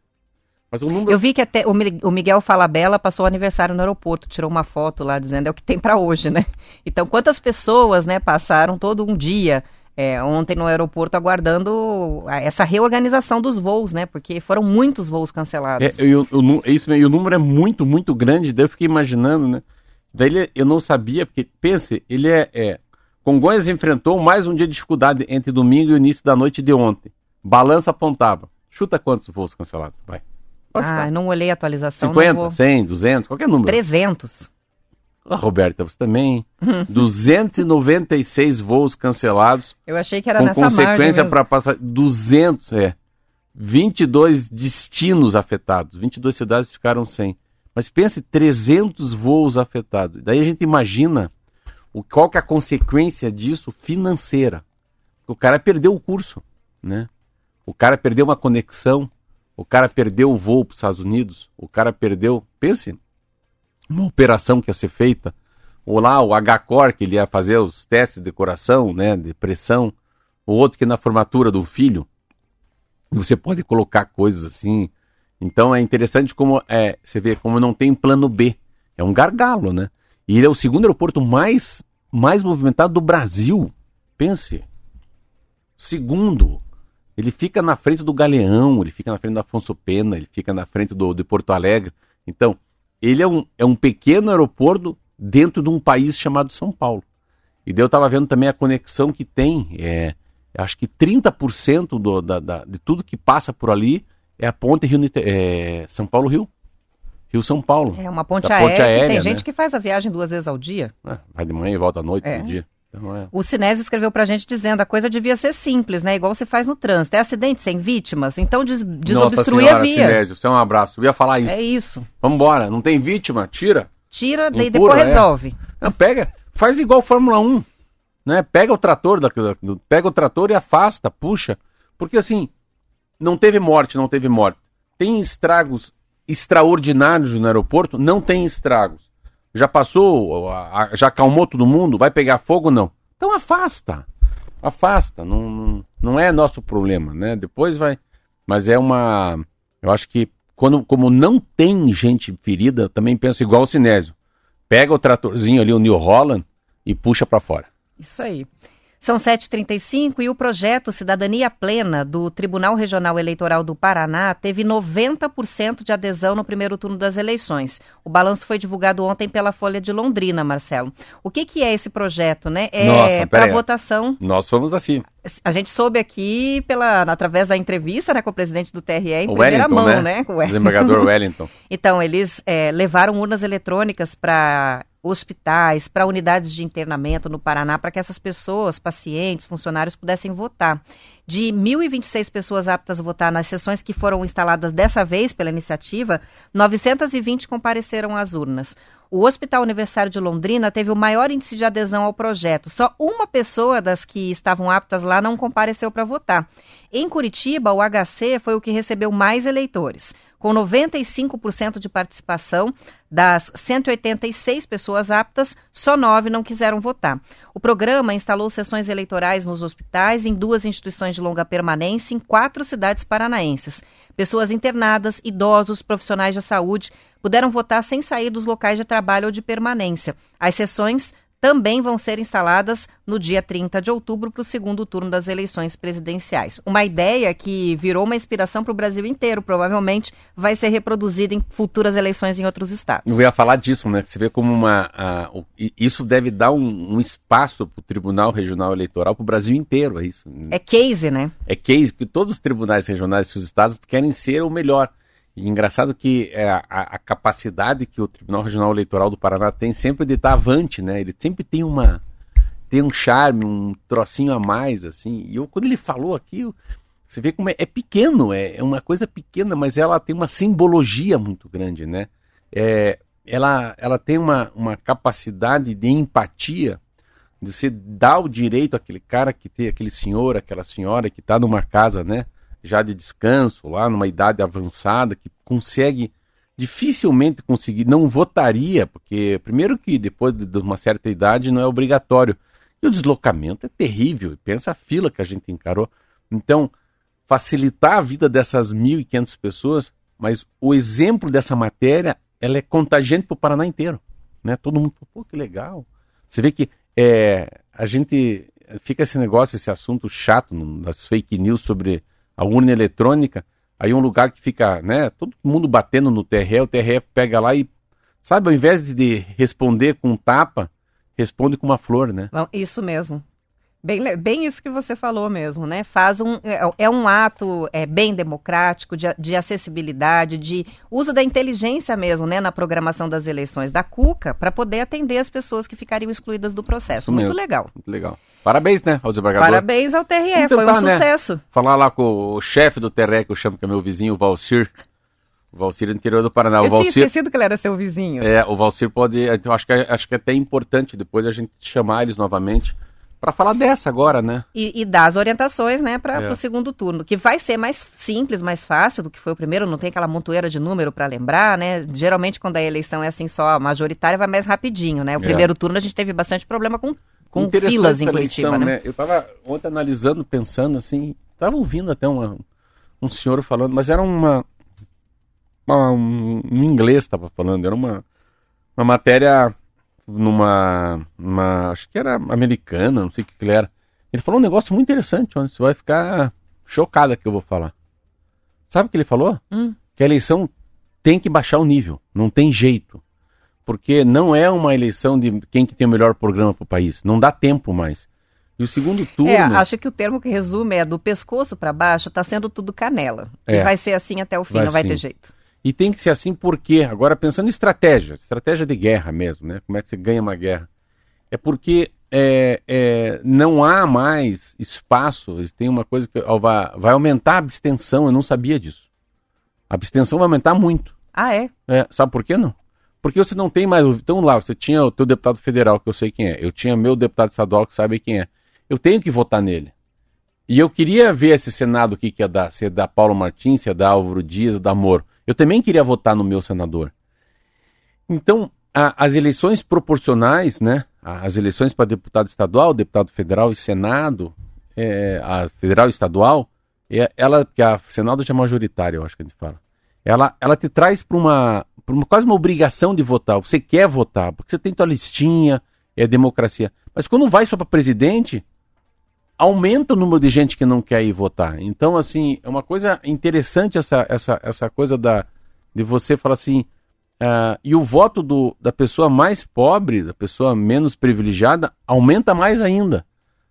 Mas o número Eu vi que até o Mi- o Miguel Falabella passou o aniversário no aeroporto, tirou uma foto lá dizendo é o que tem pra hoje, né? Então, quantas pessoas, né, passaram todo um dia é, ontem no aeroporto aguardando essa reorganização dos voos, né? Porque foram muitos voos cancelados. É, eu, eu é isso mesmo, e o número é muito, muito grande, daí eu fiquei imaginando, né? Daí ele- eu não sabia, porque, pense, ele é, é. Congonhas enfrentou mais um dia de dificuldade entre domingo e o início da noite de ontem. Balança apontava. Chuta quantos voos cancelados? Vai. Pode ah, não olhei a atualização. não 50, vou- 100, 200, qualquer número. 300. Ah, Roberta, você também. 296 voos cancelados, Eu achei que era com nessa consequência para passar 200, é. 22 destinos afetados, 22 cidades ficaram sem. Mas pense 300 voos afetados. Daí a gente imagina o qual que é a consequência disso financeira. O cara perdeu o curso, né? O cara perdeu uma conexão, o cara perdeu o voo para os Estados Unidos, o cara perdeu, pense, uma operação que ia ser feita, ou lá o H-Core, que ele ia fazer os testes de coração, né, de pressão, o outro que na formatura do filho, você pode colocar coisas assim. Então é interessante como é, você vê como não tem plano B. É um gargalo, né? E ele é o segundo aeroporto mais, mais movimentado do Brasil. Pense. Segundo. Ele fica na frente do Galeão, ele fica na frente do Afonso Pena, ele fica na frente do, de Porto Alegre. Então, ele é um, é um pequeno aeroporto dentro de um país chamado São Paulo. E daí eu estava vendo também a conexão que tem. É, acho que 30% do, da, da, de tudo que passa por ali é a ponte Rio, é, São Paulo-Rio. Rio-São Paulo. É uma ponte aérea, ponte aérea, tem né? gente que faz a viagem duas vezes ao dia. Ah, vai de manhã e volta à noite É. no dia. Então, é. O Sinésio escreveu pra gente dizendo a coisa devia ser simples, né? Igual se faz no trânsito. É acidente sem vítimas, então des Nossa desobstrui senhora, a via. Sinésio, você é um abraço. Eu ia falar isso. É isso. Vambora, não tem vítima, tira. Tira, daí depois é. resolve. Não, pega, faz igual Fórmula 1, né? Pega o trator, da- pega o trator e afasta, puxa. Porque assim, não teve morte, não teve morte. Tem estragos extraordinários no aeroporto? Não tem estragos. Já passou, já acalmou todo mundo? Vai pegar fogo? Não. Então afasta. Afasta, não, não, é nosso problema, né? Depois vai. Mas é uma. Eu acho que quando, como não tem gente ferida, também penso igual o Sinésio. Pega o tratorzinho ali, o New Holland, e puxa pra fora. Isso aí. São 7h35 e o projeto Cidadania Plena do Tribunal Regional Eleitoral do Paraná teve 90% de adesão no primeiro turno das eleições. O balanço foi divulgado ontem pela Folha de Londrina, Marcelo. O que, que é esse projeto, né? É para votação. Nós fomos assim. A gente soube aqui pela através da entrevista né, com o presidente do TRE em O primeira Wellington, mão, né? né? o O Wellington. desembargador Wellington. Então, eles é, levaram urnas eletrônicas para hospitais, para unidades de internamento no Paraná, para que essas pessoas, pacientes, funcionários, pudessem votar. De 1.026 pessoas aptas a votar nas sessões que foram instaladas dessa vez pela iniciativa, 920 compareceram às urnas. O Hospital Universitário de Londrina teve o maior índice de adesão ao projeto. Só uma pessoa das que estavam aptas lá não compareceu para votar. Em Curitiba, o HC foi o que recebeu mais eleitores. Com 95% de participação, das 186 pessoas aptas, só nove não quiseram votar. O programa instalou sessões eleitorais nos hospitais, em duas instituições de longa permanência, em quatro cidades paranaenses. Pessoas internadas, idosos, profissionais de saúde puderam votar sem sair dos locais de trabalho ou de permanência. As sessões também vão ser instaladas no dia 30 de outubro para o segundo turno das eleições presidenciais. Uma ideia que virou uma inspiração para o Brasil inteiro, provavelmente vai ser reproduzida em futuras eleições em outros estados. Eu ia falar disso, né? que Você vê como uma. isso deve dar um, um espaço para o Tribunal Regional Eleitoral para o Brasil inteiro, é isso. É case, né? É case, porque todos os tribunais regionais dos estados querem ser o melhor. E engraçado que é, a, a capacidade que o Tribunal Regional Eleitoral do Paraná tem sempre de estar avante, né? Ele sempre tem uma tem um charme, um trocinho a mais, assim. E eu, quando ele falou aqui, você vê como é, é pequeno, é, é uma coisa pequena, mas ela tem uma simbologia muito grande, né? É, ela, ela tem uma, uma capacidade de empatia de você dar o direito àquele cara que tem, aquele senhor, aquela senhora que está numa casa, né, já de descanso, lá numa idade avançada, que consegue dificilmente conseguir, não votaria, porque primeiro que depois de uma certa idade não é obrigatório. E o deslocamento é terrível, pensa a fila que a gente encarou. Então, facilitar a vida dessas 1.500 pessoas, mas o exemplo dessa matéria, ela é contagiante para o Paraná inteiro, né? Todo mundo falou, pô, que legal. Você vê que é, a gente fica esse negócio, esse assunto chato das fake news sobre a urna eletrônica. Aí um lugar que fica, né, todo mundo batendo no TRE, o TRE pega lá e, sabe, ao invés de- de responder com um tapa, responde com uma flor, né? Isso mesmo. Bem, bem isso que você falou mesmo, né? Faz um, é, é um ato é, bem democrático, de, de acessibilidade, de uso da inteligência mesmo, né? Na programação das eleições da CUCA, para poder atender as pessoas que ficariam excluídas do processo. Muito legal. Muito legal. Parabéns, né, ao desembargador. Parabéns ao TRE, Vamos foi um tentar, né? sucesso. Falar lá com o chefe do TRE, que eu chamo que é meu vizinho, o Valcir. O Valcir é do interior do Paraná. o Eu tinha Valcir, esquecido que ele era seu vizinho. É, o Valcir pode. então, acho, que, é- acho que é até importante depois a gente chamar eles novamente para falar dessa agora, né? E, e dar as orientações, né, para É. o segundo turno, que vai ser mais simples, mais fácil do que foi o primeiro, não tem aquela montoeira de número para lembrar, né? Geralmente, quando a eleição é assim só majoritária, vai mais rapidinho, né? O É. primeiro turno a gente teve bastante problema com, com filas em Curitiba, eleição, né? Eu tava ontem analisando, pensando assim, tava ouvindo até uma- um senhor falando, mas era uma. uma- um, um inglês estava falando, era uma, uma matéria numa, numa. Acho que era americana, não sei o que, que ele era. Ele falou um negócio muito interessante, onde você vai ficar chocada que eu vou falar. Sabe o que ele falou? Hum. Que a eleição tem que baixar o nível, não tem jeito. Porque não é uma eleição de quem que tem o melhor programa para o país. Não dá tempo mais. E o segundo turno. É, acho que o termo que resume é do pescoço para baixo, tá sendo tudo canela. É. E vai ser assim até o fim, Vai não vai sim. ter jeito. E tem que ser assim porque, agora pensando em estratégia, estratégia de guerra mesmo, né? Como é que você ganha uma guerra? É porque é, é, não há mais espaço, tem uma coisa que vai, aumentar a abstenção, eu não sabia disso. A abstenção vai aumentar muito. Ah, é? É, sabe por que não? Porque você não tem mais. Então lá, você tinha o teu deputado federal, que eu sei quem é. Eu tinha meu deputado estadual, que sabe quem é. Eu tenho que votar nele. E eu queria ver esse Senado aqui que ia dar, se ia dar Paulo Martins, se ia dar Álvaro Dias, da Moro. Eu também queria votar no meu senador. Então, a- as eleições proporcionais, né? As eleições para deputado estadual, deputado federal e Senado, é, a federal e estadual, é, ela, que a Senado já é majoritária, eu acho que a gente fala. Ela, ela te traz para uma, uma quase uma obrigação de votar. Você quer votar, porque você tem tua listinha, é democracia. Mas quando vai só para presidente, aumenta o número de gente que não quer ir votar. Então, assim, é uma coisa interessante essa, essa, essa coisa da, de você falar assim. ah, e o voto do, da pessoa mais pobre, da pessoa menos privilegiada, aumenta mais ainda.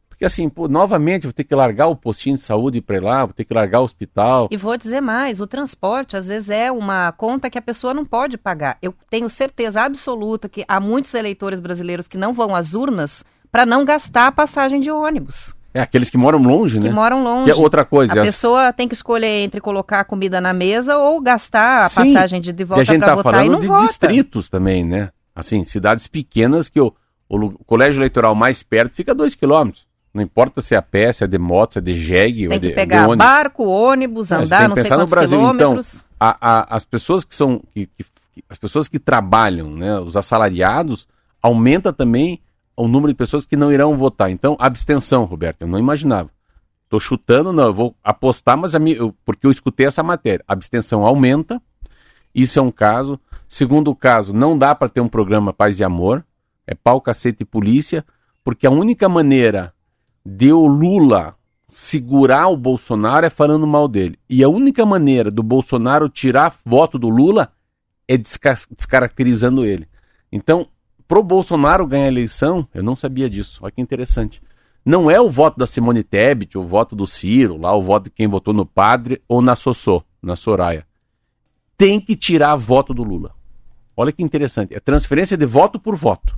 Porque assim, pô, novamente, vou ter que largar o postinho de saúde para ir lá, vou ter que largar o hospital. E vou dizer mais, o transporte às vezes é uma conta que a pessoa não pode pagar. Eu tenho certeza absoluta que há muitos eleitores brasileiros que não vão às urnas para não gastar a passagem de ônibus, É aqueles que moram longe, que né? moram longe. E a outra coisa, A as- pessoa tem que escolher entre colocar a comida na mesa ou gastar a Sim, passagem de, de E a volta gente para tá votar e falando não de vota. distritos também, né? Assim, cidades pequenas que o, o o colégio eleitoral mais perto fica a dois quilômetros. Não importa se é a pé, se é de moto, se é de jegue ou Tem de, que de pegar ônibus. barco, ônibus, a gente tem andar que não sei pensar no Brasil, então. quilômetros. A- a- as pessoas que são que, que- que- as pessoas que trabalham, né, os assalariados, aumenta também o número de pessoas que não irão votar. Então, abstenção, Roberto, eu não imaginava. Tô chutando, não, eu vou apostar, mas porque eu escutei essa matéria. Abstenção aumenta, isso é um caso. Segundo caso, não dá para ter um programa Paz e Amor, é pau, cacete e polícia, porque a única maneira de o Lula segurar o Bolsonaro é falando mal dele. E a única maneira do Bolsonaro tirar voto do Lula é desca- descaracterizando ele. Então, pro Bolsonaro ganhar a eleição, eu não sabia disso. Olha que interessante. Não é o voto da Simone Tebet, o voto do Ciro, lá o voto de quem votou no padre ou na Sossô, na Soraya. Tem que tirar voto do Lula. Olha que interessante. É transferência de voto por voto.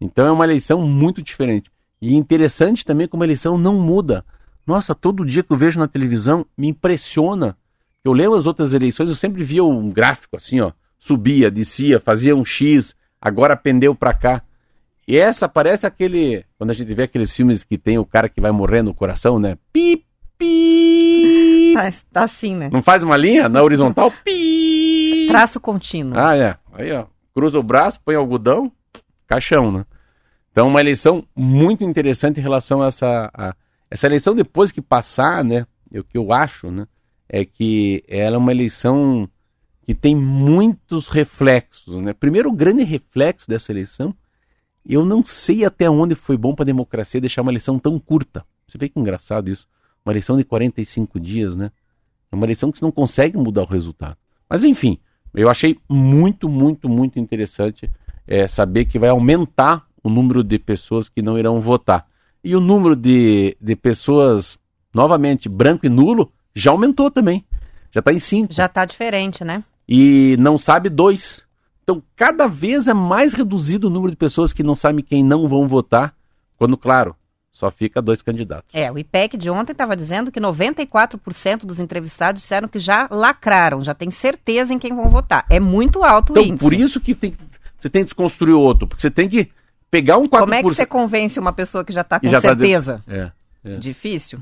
Então é uma eleição muito diferente. E interessante também como a eleição não muda. Nossa, todo dia que eu vejo na televisão me impressiona. Eu lembro as outras eleições, eu sempre via um gráfico assim, ó. Subia, descia, fazia um X, agora pendeu pra cá. E essa parece aquele. Quando a gente vê aqueles filmes que tem o cara que vai morrer no coração, né? Pi, pi. Tá, tá assim, né? Não faz uma linha na horizontal? Pi. Traço contínuo. Ah, é. Aí, ó. Cruza o braço, põe algodão, caixão, né? Então, uma eleição muito interessante em relação a essa. a- essa eleição, depois que passar, né? O que eu acho, né? É que ela é uma eleição que tem muitos reflexos, né? Primeiro, o grande reflexo dessa eleição Eu não sei até onde foi bom para a democracia deixar uma eleição tão curta. Você vê que engraçado isso. Uma eleição de 45 dias, né? É uma eleição que você não consegue mudar o resultado. Mas enfim, eu achei muito, muito, muito interessante é, saber que vai aumentar o número de pessoas que não irão votar. E o número de, de pessoas, novamente, branco e nulo, já aumentou também. Já está em 5. Já tá diferente, né? E não sabe dois. Então, cada vez é mais reduzido o número de pessoas que não sabem quem não vão votar, quando, claro, só fica dois candidatos. É, o IPEC de ontem estava dizendo que 94% dos entrevistados disseram que já lacraram, já tem certeza em quem vão votar. É muito alto o Então, índice. por isso que tem, você tem que desconstruir outro, porque você tem que pegar um 4%. Como é que você convence uma pessoa que já está com já tá de- certeza? É, é. Difícil.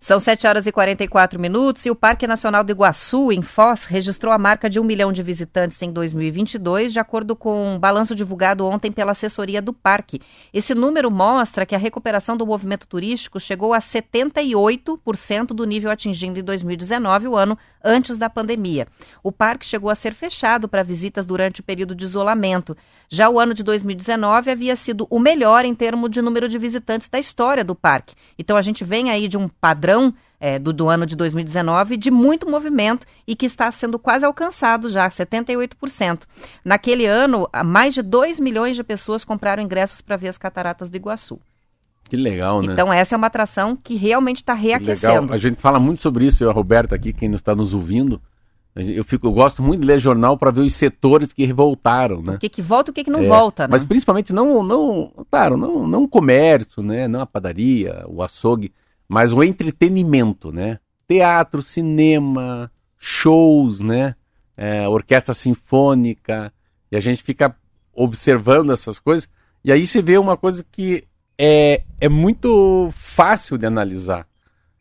São 7 horas e 44 minutos e o Parque Nacional do Iguaçu, em Foz, registrou a marca de um milhão de visitantes em 2022, de acordo com um balanço divulgado ontem pela assessoria do parque. Esse número mostra que a recuperação do movimento turístico chegou a 78% do nível atingido em 2019, o ano antes da pandemia. O parque chegou a ser fechado para visitas durante o período de isolamento. Já o ano de 2019 havia sido o melhor em termos de número de visitantes da história do parque. Então a gente vem aí de um padrão é, do, do ano de 2019 de muito movimento e que está sendo quase alcançado já, 78%. Naquele ano, mais de 2 milhões de pessoas compraram ingressos para ver as cataratas do Iguaçu. Que legal, né? Então essa é uma atração que realmente está Que legal. reaquecendo. A gente fala muito sobre isso, eu e a Roberta aqui, quem está nos ouvindo. Eu, fico, eu gosto muito de ler jornal para ver os setores que revoltaram, né? O que, que volta e o que, que não É, volta, né? Mas principalmente não, não, claro, não, não o comércio, né? Não a padaria, o açougue, mas o entretenimento, né? Teatro, cinema, shows, né? É, orquestra sinfônica, e a gente fica observando essas coisas, e aí você vê uma coisa que é, é muito fácil de analisar.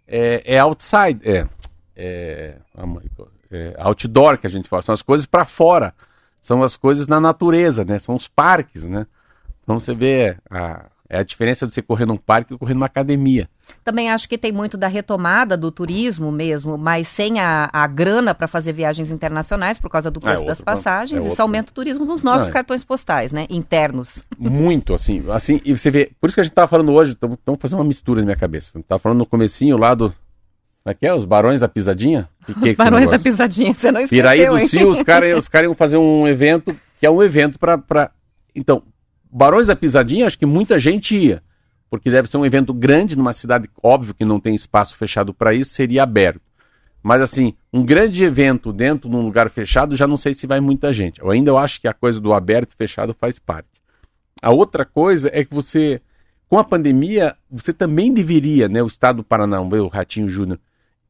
É, é outside, é, é, é outdoor que a gente fala, são as coisas para fora são as coisas na natureza, né? São os parques, né? Então você vê a, é a diferença de você correr num parque e correr numa academia. Também acho que tem muito da retomada do turismo mesmo, mas sem a, a grana para fazer viagens internacionais por causa do preço É das outro- passagens. é Isso aumenta o turismo nos nossos Não, é. cartões postais, né? Internos. Muito, assim, assim, e você vê, por isso que a gente tava falando hoje, estamos fazendo uma mistura na minha cabeça. Tava falando no comecinho lá do, como é que é? Os Barões da Pisadinha? Que que é Os barões da pisadinha, você não esqueceu, Piraí do hein? Cio, os caras os cara iam fazer um evento, que é um evento pra, pra... Então, Barões da Pisadinha, acho que muita gente ia, porque deve ser um evento grande numa cidade, óbvio que não tem espaço fechado para isso, seria aberto. Mas assim, um grande evento dentro de um lugar fechado, já não sei se vai muita gente. Eu ainda eu acho que a coisa do aberto e fechado faz parte. A outra coisa é que você, com a pandemia, você também deveria, né, o estado do Paraná, o Ratinho Júnior,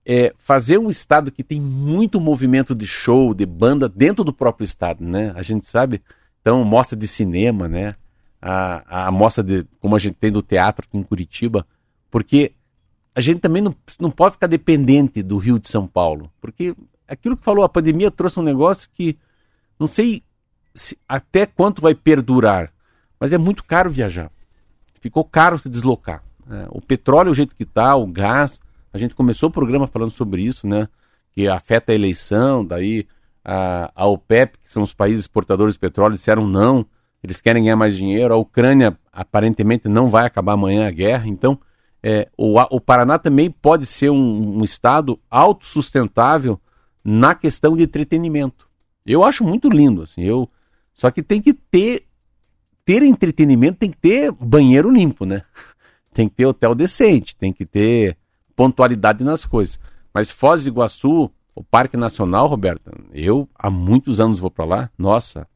é, fazer um estado que tem muito movimento de show, de banda dentro do próprio estado, né? A gente sabe, então, mostra de cinema, né? A, a mostra de, como a gente tem do teatro aqui em Curitiba, porque a gente também não, não pode ficar dependente do Rio de São Paulo, porque aquilo que falou, a pandemia trouxe um negócio que não sei se- até quanto vai perdurar, mas é muito caro viajar. Ficou caro se deslocar. né? O petróleo, o jeito que está, o gás, a gente começou o programa falando sobre isso, né? Que afeta a eleição, daí a, a OPEP, que são os países exportadores de petróleo, disseram não, eles querem ganhar mais dinheiro. A Ucrânia aparentemente não vai acabar amanhã a guerra, então é, o, o Paraná também pode ser um, um estado autossustentável na questão de entretenimento. Eu acho muito lindo, assim, eu só que tem que ter ter entretenimento, tem que ter banheiro limpo, né? Tem que ter hotel decente, tem que ter pontualidade nas coisas. Mas Foz do Iguaçu, o Parque Nacional, Roberta, eu há muitos anos vou para lá. Nossa,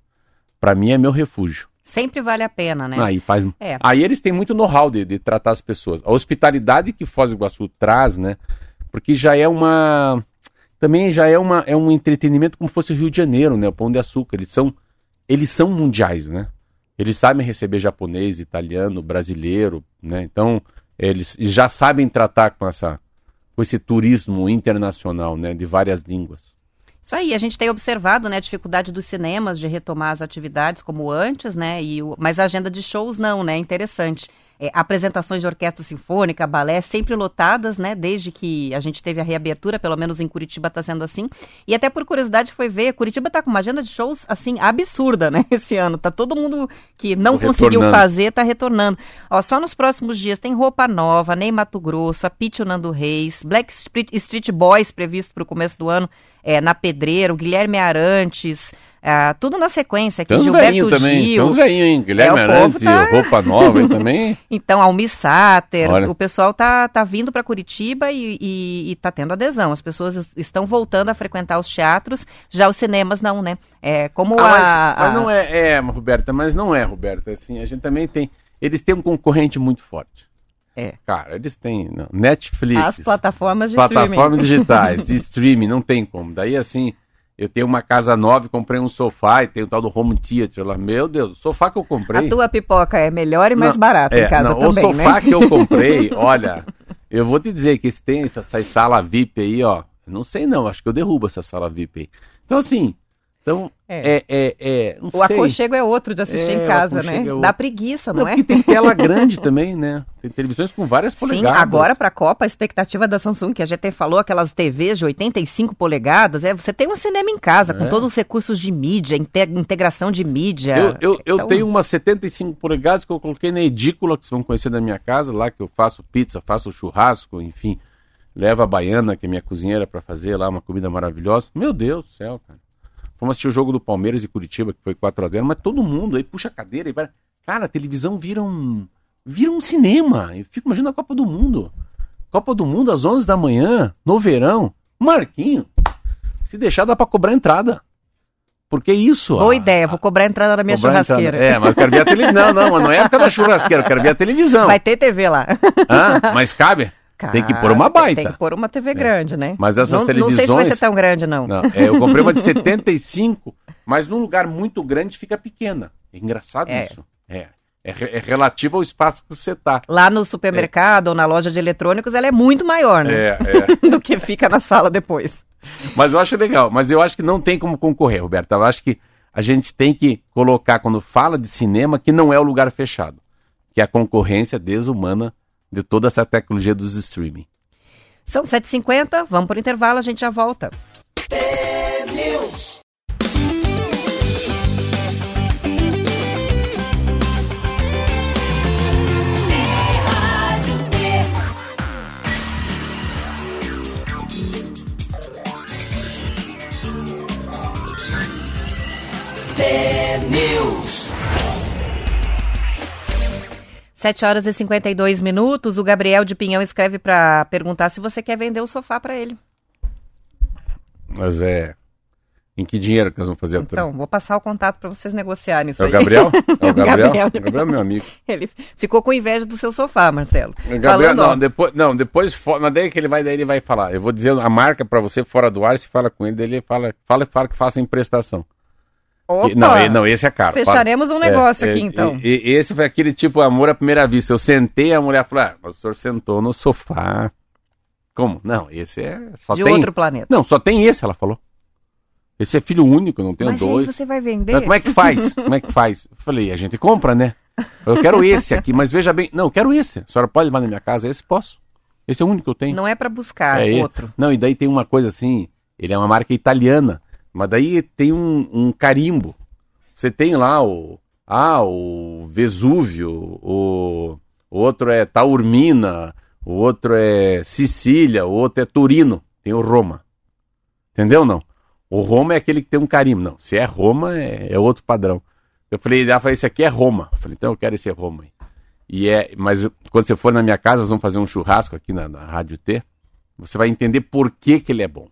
para mim é meu refúgio. Sempre vale a pena, né? Aí faz. É. Aí eles têm muito know-how de, de tratar as pessoas. A hospitalidade que Foz do Iguaçu traz, né? Porque já é uma. Também já é, uma, é um entretenimento como fosse o Rio de Janeiro, né? O Pão de Açúcar. Eles são, eles são mundiais, né? Eles sabem receber japonês, italiano, brasileiro, né? Então, eles já sabem tratar com, essa, com esse turismo internacional, né? De várias línguas. Isso aí, a gente tem observado, né, a dificuldade dos cinemas de retomar as atividades como antes, né, e o- mas a agenda de shows não, né, interessante. É, apresentações de orquestra sinfônica, balé, sempre lotadas, né? Desde que a gente teve a reabertura, pelo menos em Curitiba está sendo assim. E até por curiosidade foi ver, Curitiba tá com uma agenda de shows, assim, absurda, né? Esse ano. Tá todo mundo que não Tô conseguiu fazer, tá retornando. Ó, só nos próximos dias tem Roupa Nova, Ney Mato Grosso, a o Nando Reis, Black Street, Street Boys previsto para o começo do ano, é, na Pedreiro, Guilherme Arantes, ah, tudo na sequência aqui, Tem uns Gilberto também, tem Gil. uns velhinhos, hein? Guilherme É, Arantes, tá- roupa nova também. Então, Almi Sater, Olha. o pessoal tá, tá vindo para Curitiba e, e, e tá tendo adesão. As pessoas es- estão voltando a frequentar os teatros, já os cinemas não, né? É, como Ah, a, mas, a- mas não é, é, Roberta, mas não é, Roberta. Assim, a gente também tem. Eles têm um concorrente muito forte. É. Cara, eles têm não, Netflix, as plataformas de plataformas streaming. digitais, de streaming, não tem como. Daí, assim, eu tenho uma casa nova comprei um sofá e tem o tal do home theater lá. Meu Deus, o sofá que eu comprei. A tua pipoca é melhor e mais Não, barata é, em casa não, também, O sofá né? que eu comprei, olha, eu vou te dizer que esse tem essa, essa sala VIP aí, ó. Não sei não, acho que eu derrubo essa sala VIP aí. Então, assim, então, É. é, é, é, O sei. aconchego é outro de assistir É, em casa, né? é. Dá preguiça, não, Não, é? porque tem tela grande também, né? Tem televisões com várias Sim, polegadas. agora para a Copa, a expectativa da Samsung, que a GT falou, aquelas TVs de 85 polegadas, é você tem um cinema em casa, com É. todos os recursos de mídia, inte- integração de mídia. Eu, eu, eu Então, tenho umas 75 polegadas que eu coloquei na edícula, que vocês vão conhecer da minha casa, lá que eu faço pizza, faço churrasco, enfim. Levo a baiana, que é minha cozinheira, pra fazer lá uma comida maravilhosa. Meu Deus do céu, cara. Fomos assistir o jogo do Palmeiras e Curitiba, que foi 4x0, mas todo mundo aí puxa a cadeira e vai. Cara, a televisão vira um. Vira um cinema. Eu fico imaginando a Copa do Mundo. Copa do Mundo às 11 da manhã, no verão. Marquinho. Se deixar, dá pra cobrar entrada. Porque isso. Boa a- ideia, vou cobrar a entrada da minha churrasqueira. entrada. É, mas eu quero ver a televisão. Não, não, mas não é época da churrasqueira, eu quero ver a televisão. Vai ter TV lá. Hã? Mas cabe? Tem que pôr uma Cara, baita. Tem que pôr uma TV grande, né? Mas essas não, Não sei se vai televisões- ser tão grande, não. Não, é, eu comprei uma de 75, mas num lugar muito grande fica pequena. É engraçado É. isso. É. É, é relativo ao espaço que você tá. Lá no supermercado ou na loja de eletrônicos, ela é muito maior, né? É, é. Do que fica na sala depois. Mas eu acho legal. Mas eu acho que não tem como concorrer, Roberto. Eu acho que a gente tem que colocar, quando fala de cinema, que não é o lugar fechado. Que é a concorrência desumana de toda essa tecnologia dos streaming. São 7h50, vamos por intervalo, a gente já volta. News. 7 horas e 52 minutos. O Gabriel de Pinhão escreve para perguntar se você quer vender o sofá para ele. Mas é. Em que dinheiro que nós vamos fazer Então, vou passar o contato para vocês negociarem isso é. O Gabriel? É o Gabriel? o Gabriel? Gabriel meu amigo. Ele ficou com inveja do seu sofá, Marcelo. Gabriel, Falando, não, depois, não, depois, na ideia é que ele vai, daí ele vai falar. Eu vou dizer a marca para você fora do ar, se fala com ele, daí ele fala, fala, fala que faça emprestação. Opa, não, ele- não, esse é caro. fecharemos um Fala- negócio É, aqui é, então. E, e esse foi aquele tipo amor à primeira vista. Eu sentei, a mulher falou: ah, mas o senhor sentou no sofá. Como? Não, esse é. Só de tem. outro planeta. Não, só tem esse, ela falou. Esse é filho único, não tenho Mas dois. aí você vai vender? Não, como é que faz? Como é que faz? Eu falei, a gente compra, né? Eu quero esse aqui, mas veja bem. Não, eu quero esse. A senhora pode levar na minha casa? Esse posso. Esse é o único que eu tenho. Não é para buscar É ele. outro. Não, e daí tem uma coisa assim, ele é uma marca italiana, mas daí tem um, um carimbo. Você tem lá o. Ah, o Vesúvio, o, o outro é Taormina, o outro é Sicília, o outro é Turino, tem o Roma. Entendeu não? O Roma é aquele que tem um carimbo. Não, se é Roma, é, é outro padrão. Eu falei, ela falou, esse aqui é Roma. Eu falei, então eu quero esse Roma aí. E é, mas quando você for na minha casa, nós vamos fazer um churrasco aqui na, na Rádio T. Você vai entender por que, que ele é bom.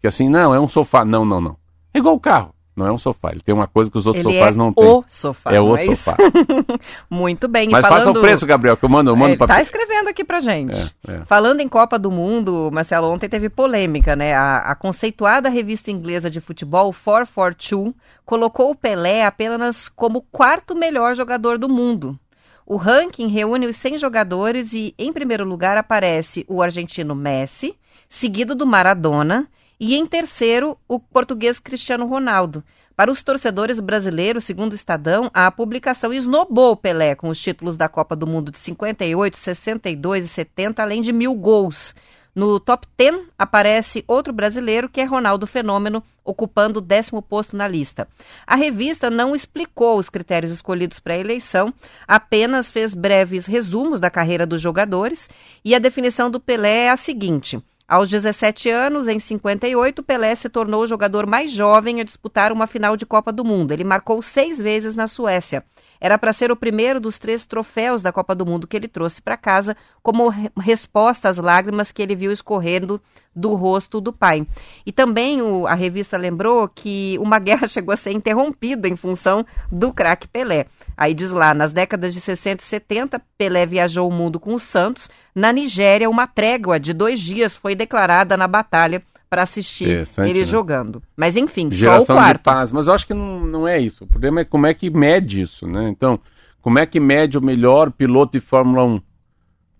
Porque assim, não, é um sofá. Não, não, não. É igual o carro. Não é um sofá. Ele tem uma coisa que os outros Ele sofás é não têm. o sofá. é não o isso? sofá. Muito bem. Mas falando... faça o preço, Gabriel, que eu mando, eu mando Ele pra tá escrevendo aqui pra gente. É, é. Falando em Copa do Mundo, Marcelo, ontem teve polêmica, né? A, a conceituada revista inglesa de futebol, 442, colocou o Pelé apenas como quarto melhor jogador do mundo. O ranking reúne os 100 jogadores e, em primeiro lugar, aparece o argentino Messi, seguido do Maradona, e em terceiro, o português Cristiano Ronaldo. Para os torcedores brasileiros, segundo o Estadão, a publicação esnobou Pelé com os títulos da Copa do Mundo de 58, 62 e 70, além de mil gols. No top 10 aparece outro brasileiro, que é Ronaldo Fenômeno, ocupando o décimo posto na lista. A revista não explicou os critérios escolhidos para a eleição, apenas fez breves resumos da carreira dos jogadores e a definição do Pelé é a seguinte. Aos 17 anos, em 58, Pelé se tornou o jogador mais jovem a disputar uma final de Copa do Mundo. Ele marcou seis vezes na Suécia. Era para ser o primeiro dos três troféus da Copa do Mundo que ele trouxe para casa, como re resposta às lágrimas que ele viu escorrendo do rosto do pai. E também o, a revista lembrou que uma guerra chegou a ser interrompida em função do craque Pelé. Aí diz lá, nas décadas de 60 e 70, Pelé viajou o mundo com o Santos. Na Nigéria, uma trégua de dois dias foi declarada na batalha para assistir ele né? jogando. Mas enfim, Geração só o quarto. de paz, mas eu acho que não, não é isso. O problema é como é que mede isso, né? Então, como é que mede o melhor piloto de Fórmula 1?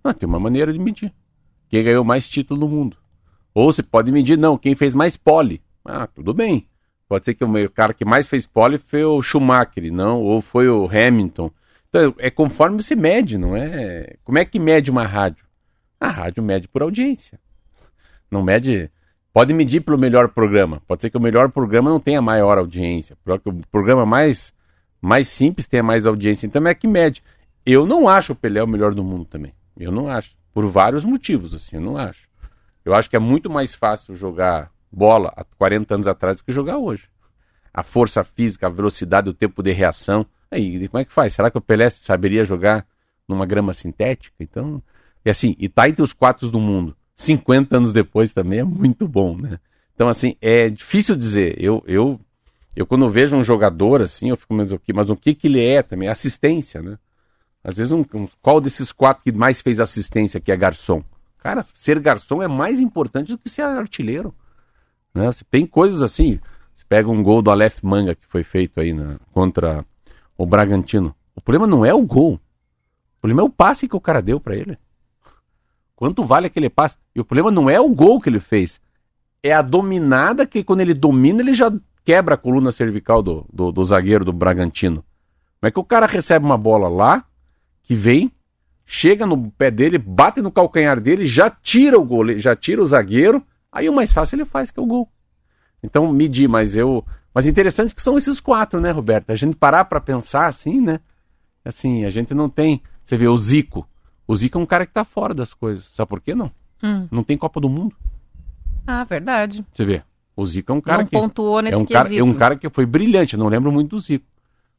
Ah, tem uma maneira de medir. Quem ganhou mais título no mundo. Ou você pode medir, não, quem fez mais pole. Ah, tudo bem. Pode ser que o cara que mais fez pole foi o Schumacher, não, ou foi o Hamilton. Então, é conforme você mede, não é? Como é que mede uma rádio? A rádio mede por audiência. Não mede Pode medir pelo melhor programa. Pode ser que o melhor programa não tenha maior audiência. O programa mais, mais simples tenha mais audiência. Então é que mede. Eu não acho o Pelé o melhor do mundo também. Eu não acho. Por vários motivos, assim, eu não acho. Eu acho que é muito mais fácil jogar bola há 40 anos atrás do que jogar hoje. A força física, a velocidade, o tempo de reação. Aí, como é que faz? Será que o Pelé saberia jogar numa grama sintética? Então, e assim, e tá entre os quatro do mundo. 50 anos depois também é muito bom, né? Então, assim, é difícil dizer. Eu, eu, eu quando vejo um jogador assim, eu fico meio aqui, mas o que que ele é também? Assistência, né? Às vezes, um, um, qual desses quatro que mais fez assistência que é garçom? Cara, ser garçom é mais importante do que ser artilheiro. Né? Tem coisas assim. Você pega um gol do Aleph Manga que foi feito aí na, contra o Bragantino. O problema não é o gol. O problema é o passe que o cara deu para ele. Quanto vale aquele passe? E o problema não é o gol que ele fez, é a dominada que quando ele domina ele já quebra a coluna cervical do, do, do zagueiro do Bragantino. Como é que o cara recebe uma bola lá, que vem, chega no pé dele, bate no calcanhar dele, já tira o gol, já tira o zagueiro, aí o mais fácil ele faz, que é o gol. Então, medir, mas eu. Mas interessante que são esses quatro, né, Roberto? A gente parar para pensar assim, né? Assim, a gente não tem. Você vê o Zico. O Zico é um cara que tá fora das coisas. Sabe por quê não? Hum. Não tem Copa do Mundo. Ah, verdade. Você vê. O Zico é um cara não que. pontuou nesse é um cara, quesito. é um cara que foi brilhante, eu não lembro muito do Zico.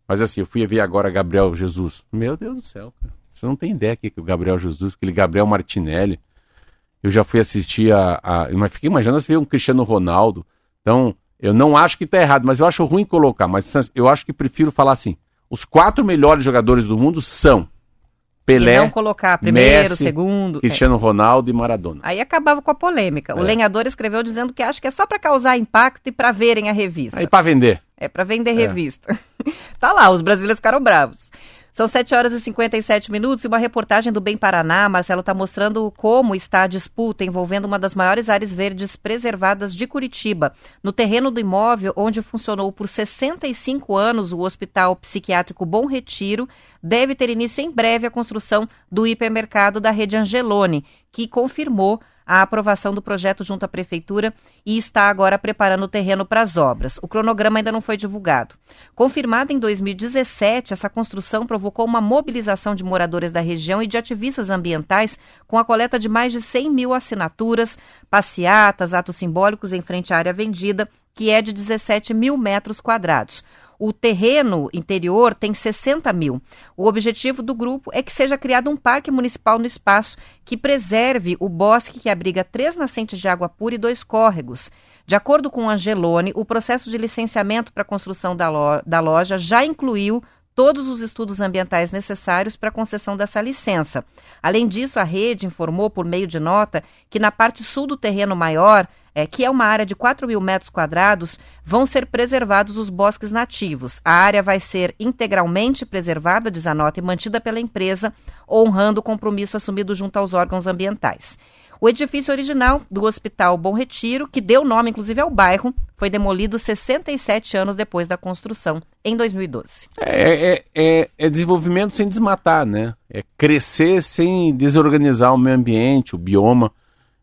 Mas assim, eu fui ver agora Gabriel Jesus. Meu Deus do céu, cara. Você não tem ideia aqui que o Gabriel Jesus, aquele Gabriel Martinelli. Eu já fui assistir a. a mas fiquei imaginando se um Cristiano Ronaldo. Então, eu não acho que tá errado, mas eu acho ruim colocar. Mas eu acho que prefiro falar assim: os quatro melhores jogadores do mundo são Pelé, e não colocar primeiro, Messi, segundo. é. Cristiano Ronaldo e Maradona. Aí acabava com a polêmica. O É. lenhador escreveu dizendo que acha que é só para causar impacto e para verem a revista. Aí pra vender. É para vender revista. tá lá, os brasileiros ficaram bravos. São 7 horas e 57 minutos e uma reportagem do Bem Paraná, Marcelo, está mostrando como está a disputa envolvendo uma das maiores áreas verdes preservadas de Curitiba. No terreno do imóvel, onde funcionou por 65 anos o Hospital Psiquiátrico Bom Retiro, deve ter início em breve a construção do hipermercado da rede Angelone, que confirmou a aprovação do projeto junto à prefeitura e está agora preparando o terreno para as obras. O cronograma ainda não foi divulgado. Confirmada em 2017, essa construção provocou uma mobilização de moradores da região e de ativistas ambientais com a coleta de mais de 100 mil assinaturas, passeatas, atos simbólicos em frente à área vendida, que é de 17 mil metros quadrados. O terreno interior tem 60 mil. O objetivo do grupo é que seja criado um parque municipal no espaço que preserve o bosque que abriga três nascentes de água pura e dois córregos. De acordo com Angelone, o processo de licenciamento para a construção da, lo da loja já incluiu todos os estudos ambientais necessários para a concessão dessa licença. Além disso, a rede informou por meio de nota que na parte sul do terreno maior, é, que é uma área de 4 mil metros quadrados, vão ser preservados os bosques nativos. A área vai ser integralmente preservada, diz a nota, e mantida pela empresa, honrando o compromisso assumido junto aos órgãos ambientais. O edifício original do Hospital Bom Retiro, que deu nome inclusive ao bairro, foi demolido 67 anos depois da construção, em 2012. É, é, é, é desenvolvimento sem desmatar, né? É crescer sem desorganizar o meio ambiente, o bioma.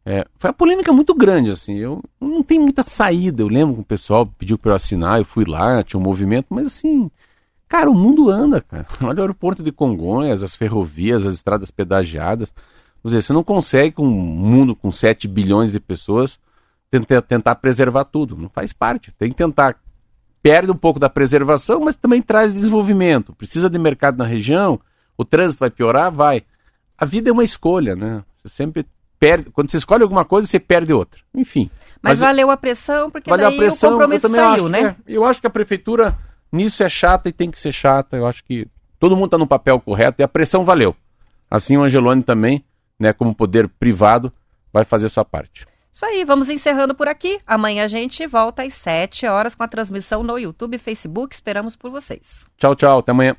É, foi uma polêmica muito grande, assim. Eu não tenho muita saída. Eu lembro que o pessoal pediu para eu assinar, eu fui lá, tinha um movimento, mas assim, cara, o mundo anda, cara. Olha o aeroporto de Congonhas, as ferrovias, as estradas pedagiadas. Dizer, você não consegue, com um mundo com 7 bilhões de pessoas, tentar, tentar preservar tudo. Não faz parte. Tem que tentar. Perde um pouco da preservação, mas também traz desenvolvimento. Precisa de mercado na região, o trânsito vai piorar? Vai. A vida é uma escolha, né? Você sempre perde. Quando você escolhe alguma coisa, você perde outra. Enfim. Mas, valeu a pressão, porque valeu daí a pressão, o compromisso saiu, acho, né? é. eu acho que a prefeitura nisso é chata e tem que ser chata. Eu acho que todo mundo está no papel correto e a pressão valeu. Assim o Angelone também, né, como poder privado, vai fazer sua parte. Isso aí, vamos encerrando por aqui. Amanhã a gente volta às 7 horas com a transmissão no YouTube e Facebook. Esperamos por vocês. Tchau, tchau. Até amanhã.